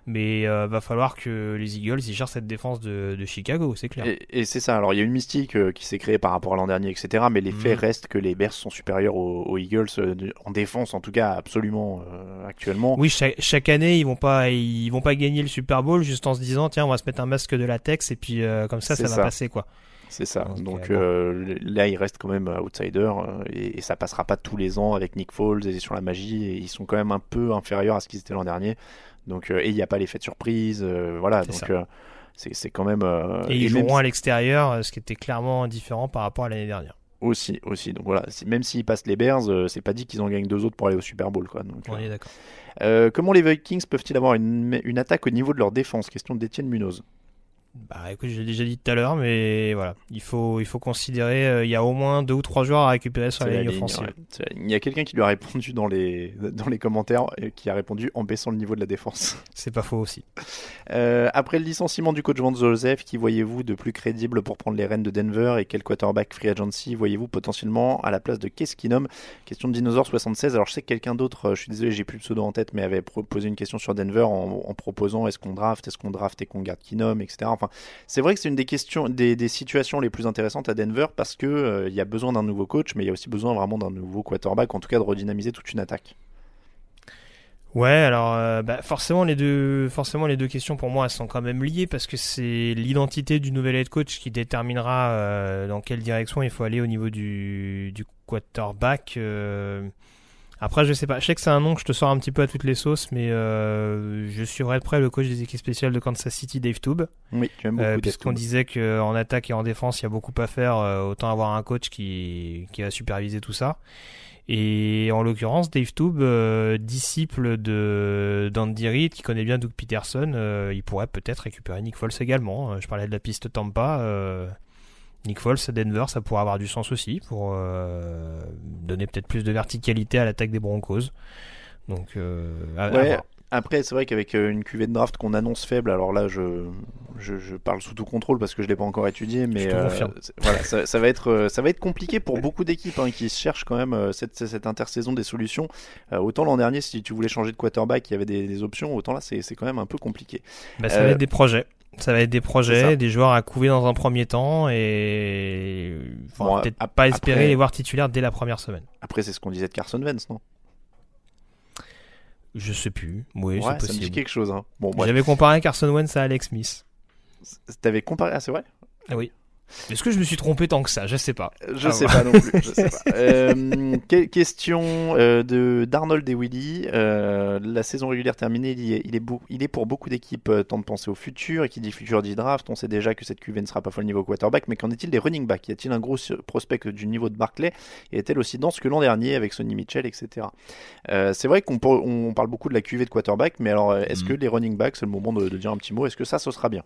Mais euh, va falloir que les Eagles ils gèrent cette défense de, de Chicago, c'est clair. Et, et c'est ça. Alors, il y a une mystique euh, qui s'est créée par rapport à l'an dernier, etc. Mais les Mhm. faits restent que les Bears sont supérieurs aux, aux Eagles euh, en défense, en tout cas, absolument euh, actuellement. Oui, chaque, chaque année ils vont pas ils vont pas gagner le Super Bowl juste en se disant tiens on va se mettre un masque de latex et puis comme ça ça va passer quoi. C'est ça. Donc, Donc euh, là, ils restent quand même outsider et, et ça passera pas tous les ans avec Nick Foles et sur la magie. Et ils sont quand même un peu inférieurs à ce qu'ils étaient l'an dernier. Donc euh, et il n'y a pas l'effet de surprise. euh, voilà. Donc euh, c'est quand même. et ils joueront à l'extérieur, ce qui était clairement différent par rapport à l'année dernière. aussi, aussi. Donc voilà. Même s'ils passent les Bears, euh, c'est pas dit qu'ils en gagnent deux autres pour aller au Super Bowl, quoi. Donc, On est euh, comment les Vikings peuvent-ils avoir une, une attaque au niveau de leur défense? Question d'Étienne Munoz. Bah écoute, j'ai déjà dit tout à l'heure, mais voilà, il faut il faut considérer euh, il y a au moins deux ou trois joueurs à récupérer sur la ligne offensive. ouais. Il y a quelqu'un qui lui a répondu dans les, <laughs> dans les commentaires, qui a répondu en baissant le niveau de la défense. <laughs> C'est pas faux aussi. Euh, après le licenciement du coach Van Joseph, qui voyez-vous de plus crédible pour prendre les rênes de Denver et quel quarterback free agency voyez-vous potentiellement à la place de Keenum? Question de Dinosaur 76. Alors je sais que quelqu'un d'autre, euh, je suis désolé, j'ai plus le pseudo en tête, mais avait proposé une question sur Denver en, en proposant est-ce qu'on draft, est-ce qu'on draft et qu'on garde Keenum, etc. Enfin, c'est vrai que c'est une des questions, des, situations les plus intéressantes à Denver parce que euh, y a besoin d'un nouveau coach, mais il y a aussi besoin vraiment d'un nouveau quarterback, en tout cas de redynamiser toute une attaque. Ouais, alors euh, bah, forcément les deux forcément les deux questions pour moi elles sont quand même liées parce que c'est l'identité du nouvel head coach qui déterminera euh, dans quelle direction il faut aller au niveau du, du quarterback. Euh. Après je sais pas, je sais que c'est un nom que je te sors un petit peu à toutes les sauces, mais euh, je suivrai de près le coach des équipes spéciales de Kansas City, Dave Toub. Oui, tu aimes beaucoup. Euh, puisqu'on disait qu'en attaque et en défense, il y a beaucoup à faire, euh, autant avoir un coach qui, qui va superviser tout ça. Et en l'occurrence, Dave Toub, euh, disciple de d'Andy Reid, qui connaît bien Doug Peterson, euh, il pourrait peut-être récupérer Nick Foles également. Euh, Je parlais de la piste Tampa. euh, Nick Foles à Denver, ça pourrait avoir du sens aussi pour euh, donner peut-être plus de verticalité à l'attaque des Broncos. Donc, euh, à- Ouais. Après, c'est vrai qu'avec euh, une cuvée de draft qu'on annonce faible, alors là, je, je, je parle sous tout contrôle parce que je l'ai pas encore étudié, mais voilà, ça, ça va être, ça va être compliqué pour beaucoup d'équipes hein, qui cherchent quand même cette, cette intersaison des solutions. Euh, autant l'an dernier, si tu voulais changer de quarterback, il y avait des, des options, autant là, c'est c'est quand même un peu compliqué. Bah, ça Euh, va être des projets. Ça va être des projets, des joueurs à couver dans un premier temps et enfin, Bon, peut-être pas espérer après- les voir titulaires dès la première semaine. Après, c'est ce qu'on disait de Carson Wentz, non? Je sais plus. Oui, Ouais, c'est ça me dit possible. quelque chose. Hein. Bon. J'avais comparé Carson Wentz à Alex Smith. T'avais comparé, ah, c'est vrai? Ah oui. Est-ce que je me suis trompé tant que ça? Je sais pas. Je Ah, sais ouais. pas non plus. Je sais <laughs> pas. Euh, que- question euh, de d'Arnold et Willy. Euh, la saison régulière terminée, il, est, il, est beau- il est pour beaucoup d'équipes temps de penser au futur. Et qui dit futur dit draft. On sait déjà que cette QV ne sera pas folle niveau quarterback. Mais qu'en est-il des running backs? Y a-t-il un gros prospect du niveau de Barclay? Et est-elle aussi dense que l'an dernier avec Sonny Mitchell, etc. C'est vrai qu'on on parle beaucoup de la QV de quarterback. Mais alors, est-ce Mhm. que les running backs, c'est le moment de, de dire un petit mot? Est-ce que ça, ce sera bien?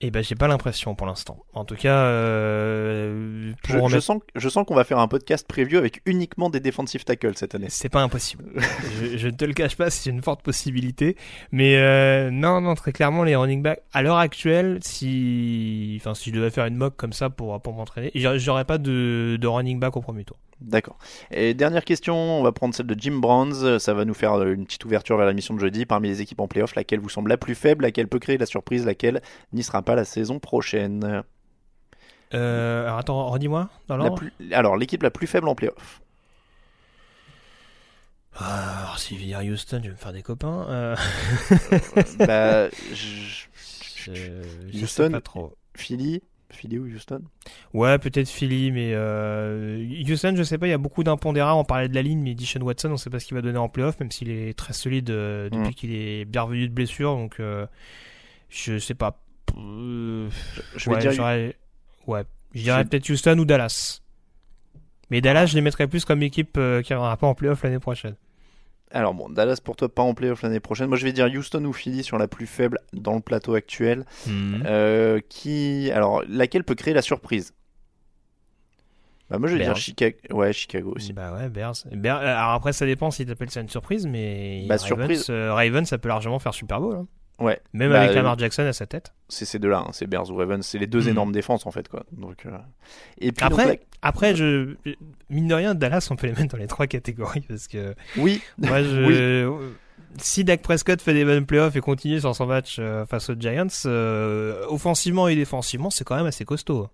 Eh ben, j'ai pas l'impression pour l'instant. En tout cas, euh, pour je, je remettre- sens, je sens qu'on va faire un podcast preview avec uniquement des defensive tackles cette année. c'est pas impossible. <laughs> je, je ne te le cache pas, c'est une forte possibilité. Mais euh, non, non, très clairement, les running backs, à l'heure actuelle, si, enfin, si je devais faire une mock comme ça pour, pour m'entraîner, j'aurais j'aurais pas de, de running back au premier tour. D'accord. Et dernière question, on va prendre celle de Jim Browns. Ça va nous faire euh, une petite ouverture vers la mission de jeudi. Parmi les équipes en playoff, laquelle vous semble la plus faible, laquelle peut créer la surprise, laquelle n'y sera pas la saison prochaine? Euh, alors attends, redis-moi plus- Alors, l'équipe la plus faible en playoff. Ah, alors, si je Houston, je vais me faire des copains. Euh, bah, je- je, je <laughs> Houston. sais pas trop. Philly Philly ou Houston? Ouais, peut-être Philly, mais euh, Houston, je sais pas, il y a beaucoup d'impondérables. On parlait de la ligne, mais Dishon Watson, on sait pas ce qu'il va donner en playoff, même s'il est très solide euh, depuis Mm. qu'il est bien revenu de blessure. Donc, euh, je sais pas. Je vais ouais, dire ouais, je dirais peut-être Houston ou Dallas. Mais Dallas, je les mettrais plus comme équipe qui n'aura pas en playoff l'année prochaine. Alors bon, Dallas pour toi pas en playoff l'année prochaine. Moi je vais dire Houston ou Philly sur la plus faible dans le plateau actuel. Mm. Euh, qui, alors laquelle peut créer la surprise? Bah moi je vais dire. Chicago. Ouais, Chicago aussi. Bah ouais, Bears. Bears- Alors après, ça dépend si t'appelles ça une surprise, mais Bah, Ravens, surprise. euh, Ravens, ça peut largement faire Super Bowl. hein. Ouais. Même Bah, avec euh, Lamar Jackson à sa tête. C'est ces deux-là, hein, c'est Bears ou Ravens, c'est les deux Mhm. énormes défenses en fait quoi. Donc euh, et puis Après, donc, après je, mine de rien, Dallas, on peut les mettre dans les trois catégories parce que oui, moi, je, si Dak Prescott fait des bonnes playoffs et continue sur son match euh, face aux Giants, euh, offensivement et défensivement, c'est quand même assez costaud.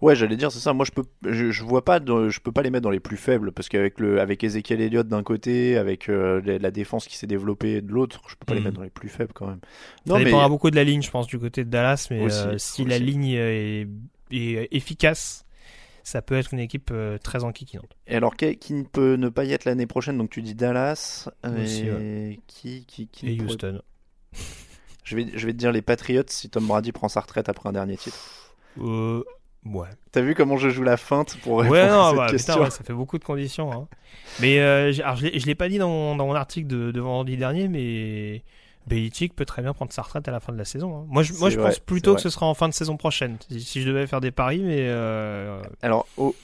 Ouais, j'allais dire c'est ça. Moi je peux, je, je vois pas, de- je peux pas les mettre dans les plus faibles parce qu'avec le, avec Ezekiel Elliott d'un côté, avec euh, la, défense qui s'est développée de l'autre, je peux pas les Mhm. mettre dans les plus faibles quand même. Ça dépendra beaucoup de la ligne, je pense, du côté de Dallas, mais Aussi, euh, si la ligne est, est efficace, ça peut être une équipe euh, très enquiquinante. Et alors qui, qui ne peut ne pas y être l'année prochaine? Donc tu dis Dallas Aussi, et qui, qui, qui Et pourrait- Houston. Je vais, je vais te dire les Patriots si Tom Brady prend sa retraite après un dernier titre. Euh, ouais. T'as vu comment je joue la feinte pour Ouais, répondre non, à cette bah, putain, question ouais, ça fait beaucoup de conditions. hein. Mais euh, alors, je l'ai- je l'ai pas dit dans mon, dans mon article de, de vendredi dernier, mais Belichick peut très bien prendre sa retraite à la fin de la saison. hein. Moi, je, moi, je vrai, pense plutôt que ce sera en fin de saison prochaine, si, si je devais faire des paris, mais euh, Alors, au-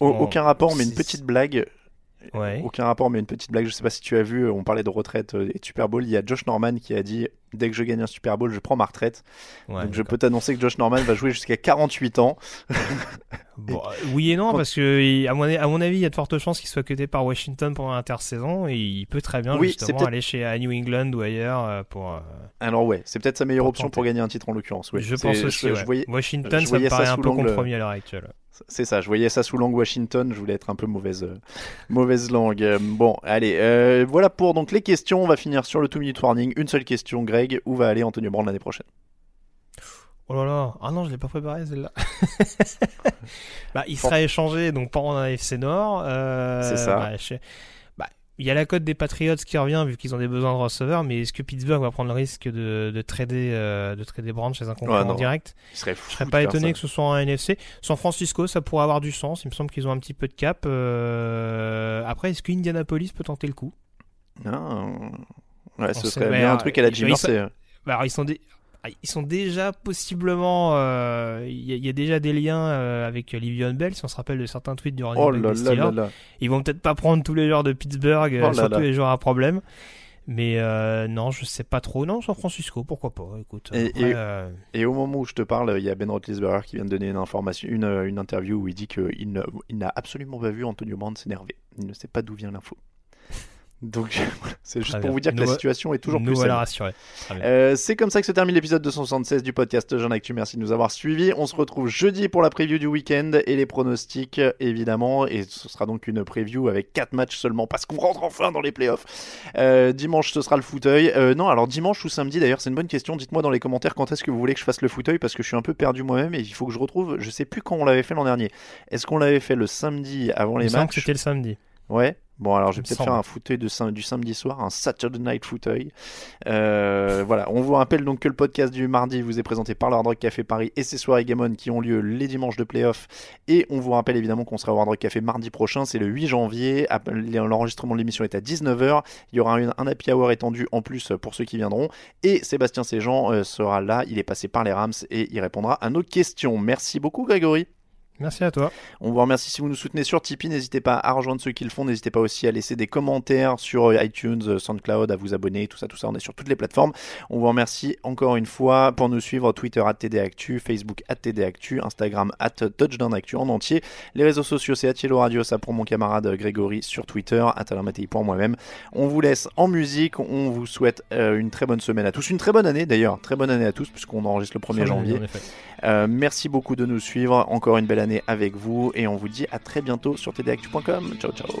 au- Bon, aucun rapport, mais une petite blague. Ouais. Aucun rapport, mais une petite blague. Je sais pas si tu as vu, on parlait de retraite euh, et de Super Bowl. Il y a Josh Norman qui a dit Dès que je gagne un Super Bowl, je prends ma retraite. Ouais, Donc je peux t'annoncer que Josh Norman va jouer jusqu'à 48 ans. <laughs> Bon, euh, oui et non, parce que à mon, à mon avis, il y a de fortes chances qu'il soit cuté par Washington pendant l'intersaison et il peut très bien Oui, justement aller chez à New England ou ailleurs euh, pour. Alors, ouais, c'est peut-être sa meilleure Pour option tenter. pour gagner un titre en l'occurrence. ouais. je pense aussi. je- ouais. je voyais- Washington, je ça me ça paraît un peu compromis à l'heure actuelle. C'est ça, je voyais ça sous langue Washington, je voulais être un peu mauvaise, euh, mauvaise langue. Euh, bon, allez, euh, voilà pour donc les questions. On va finir sur le 2 minute warning. Une seule question, Greg, où va aller Antonio Brown l'année prochaine? Oh là là, ah non, je l'ai pas préparé celle-là. <laughs> bah, il sera échangé donc pas en AFC Nord. C'est ça. bah, je- bah, il y a la cote des Patriots qui revient vu qu'ils ont des besoins de receveurs, mais est-ce que Pittsburgh va prendre le risque de, de trader euh, de trader Brown chez un concurrent non. direct Il serait fou Je serais pas étonné ça. que ce soit en NFC. San Francisco, ça pourrait avoir du sens. Il me semble qu'ils ont un petit peu de cap. euh, Après, est-ce que Indianapolis peut tenter le coup? Ah. Ouais, On ce serait bien un euh, truc à la Jim Irsay. Bah, alors, ils sont ah, ils sont déjà possiblement euh, il y, a- il y a déjà des liens euh, avec Livion Bell si on se rappelle de certains tweets du running Oh back là des là là Steelers. là. ils vont peut-être pas prendre tous les joueurs de Pittsburgh euh, Oh surtout là. les joueurs à problème Mais euh, non, je sais pas trop. Non, San Francisco, pourquoi pas Écoute. Et, après, et- euh, et au moment où je te parle, il y a Ben Roethlisberger qui vient de donner une information, une, une interview où il dit qu'il n'a absolument pas vu Antonio Brown s'énerver. Il ne sait pas d'où vient l'info. Donc <laughs> c'est juste pour vous dire que Nous- la situation est toujours nous plus bien. Euh, c'est comme ça que se termine l'épisode 276 du podcast Jean Actu. Merci de nous avoir suivis. On se retrouve jeudi pour la preview du week-end et les pronostics, évidemment. Et ce sera donc une preview avec 4 matchs seulement parce qu'on rentre enfin dans les playoffs. Euh, dimanche, ce sera le fauteuil. Euh, non, alors dimanche ou samedi, d'ailleurs, c'est une bonne question. Dites-moi dans les commentaires quand est-ce que vous voulez que je fasse le fauteuil parce que je suis un peu perdu moi-même et il faut que je retrouve. Je sais plus quand on l'avait fait l'an dernier. Est-ce qu'on l'avait fait le samedi avant Il les semble que matchs c'était le samedi. Ouais. Bon, alors je vais peut-être faire un fauteuil de du samedi soir, un Saturday Night Fauteuil. Euh, voilà, on vous rappelle donc que le podcast du mardi vous est présenté par le Hard Rock Café Paris et ses soirées Game On qui ont lieu les dimanches de playoff. Et on vous rappelle évidemment qu'on sera au Hard Rock Café mardi prochain, c'est le 8 janvier. L'enregistrement de l'émission est à 19h. Il y aura un, un happy hour étendu en plus pour ceux qui viendront. Et Sébastien Séjean euh, sera là, il est passé par les Rams et il répondra à nos questions. Merci beaucoup Grégory. Merci à toi. On vous remercie si vous nous soutenez sur Tipeee. N'hésitez pas à rejoindre ceux qui le font. N'hésitez pas aussi à laisser des commentaires sur euh, iTunes, euh, SoundCloud, à vous abonner, tout ça, tout ça. On est sur toutes les plateformes. On vous remercie encore une fois pour nous suivre Twitter at TDActu, Facebook at TDActu, Instagram at TouchdownActu en entier. Les réseaux sociaux, c'est Atielo Radio, ça pour mon camarade Grégory sur Twitter, Atalamati pour moi-même. On vous laisse en musique. On vous souhaite euh, une très bonne semaine à tous. Une très bonne année d'ailleurs. Très bonne année à tous puisqu'on enregistre le 1er Très janvier. Euh, merci beaucoup de nous suivre. Encore une belle année avec vous. Et on vous dit à très bientôt sur tdactu.com. Ciao, ciao.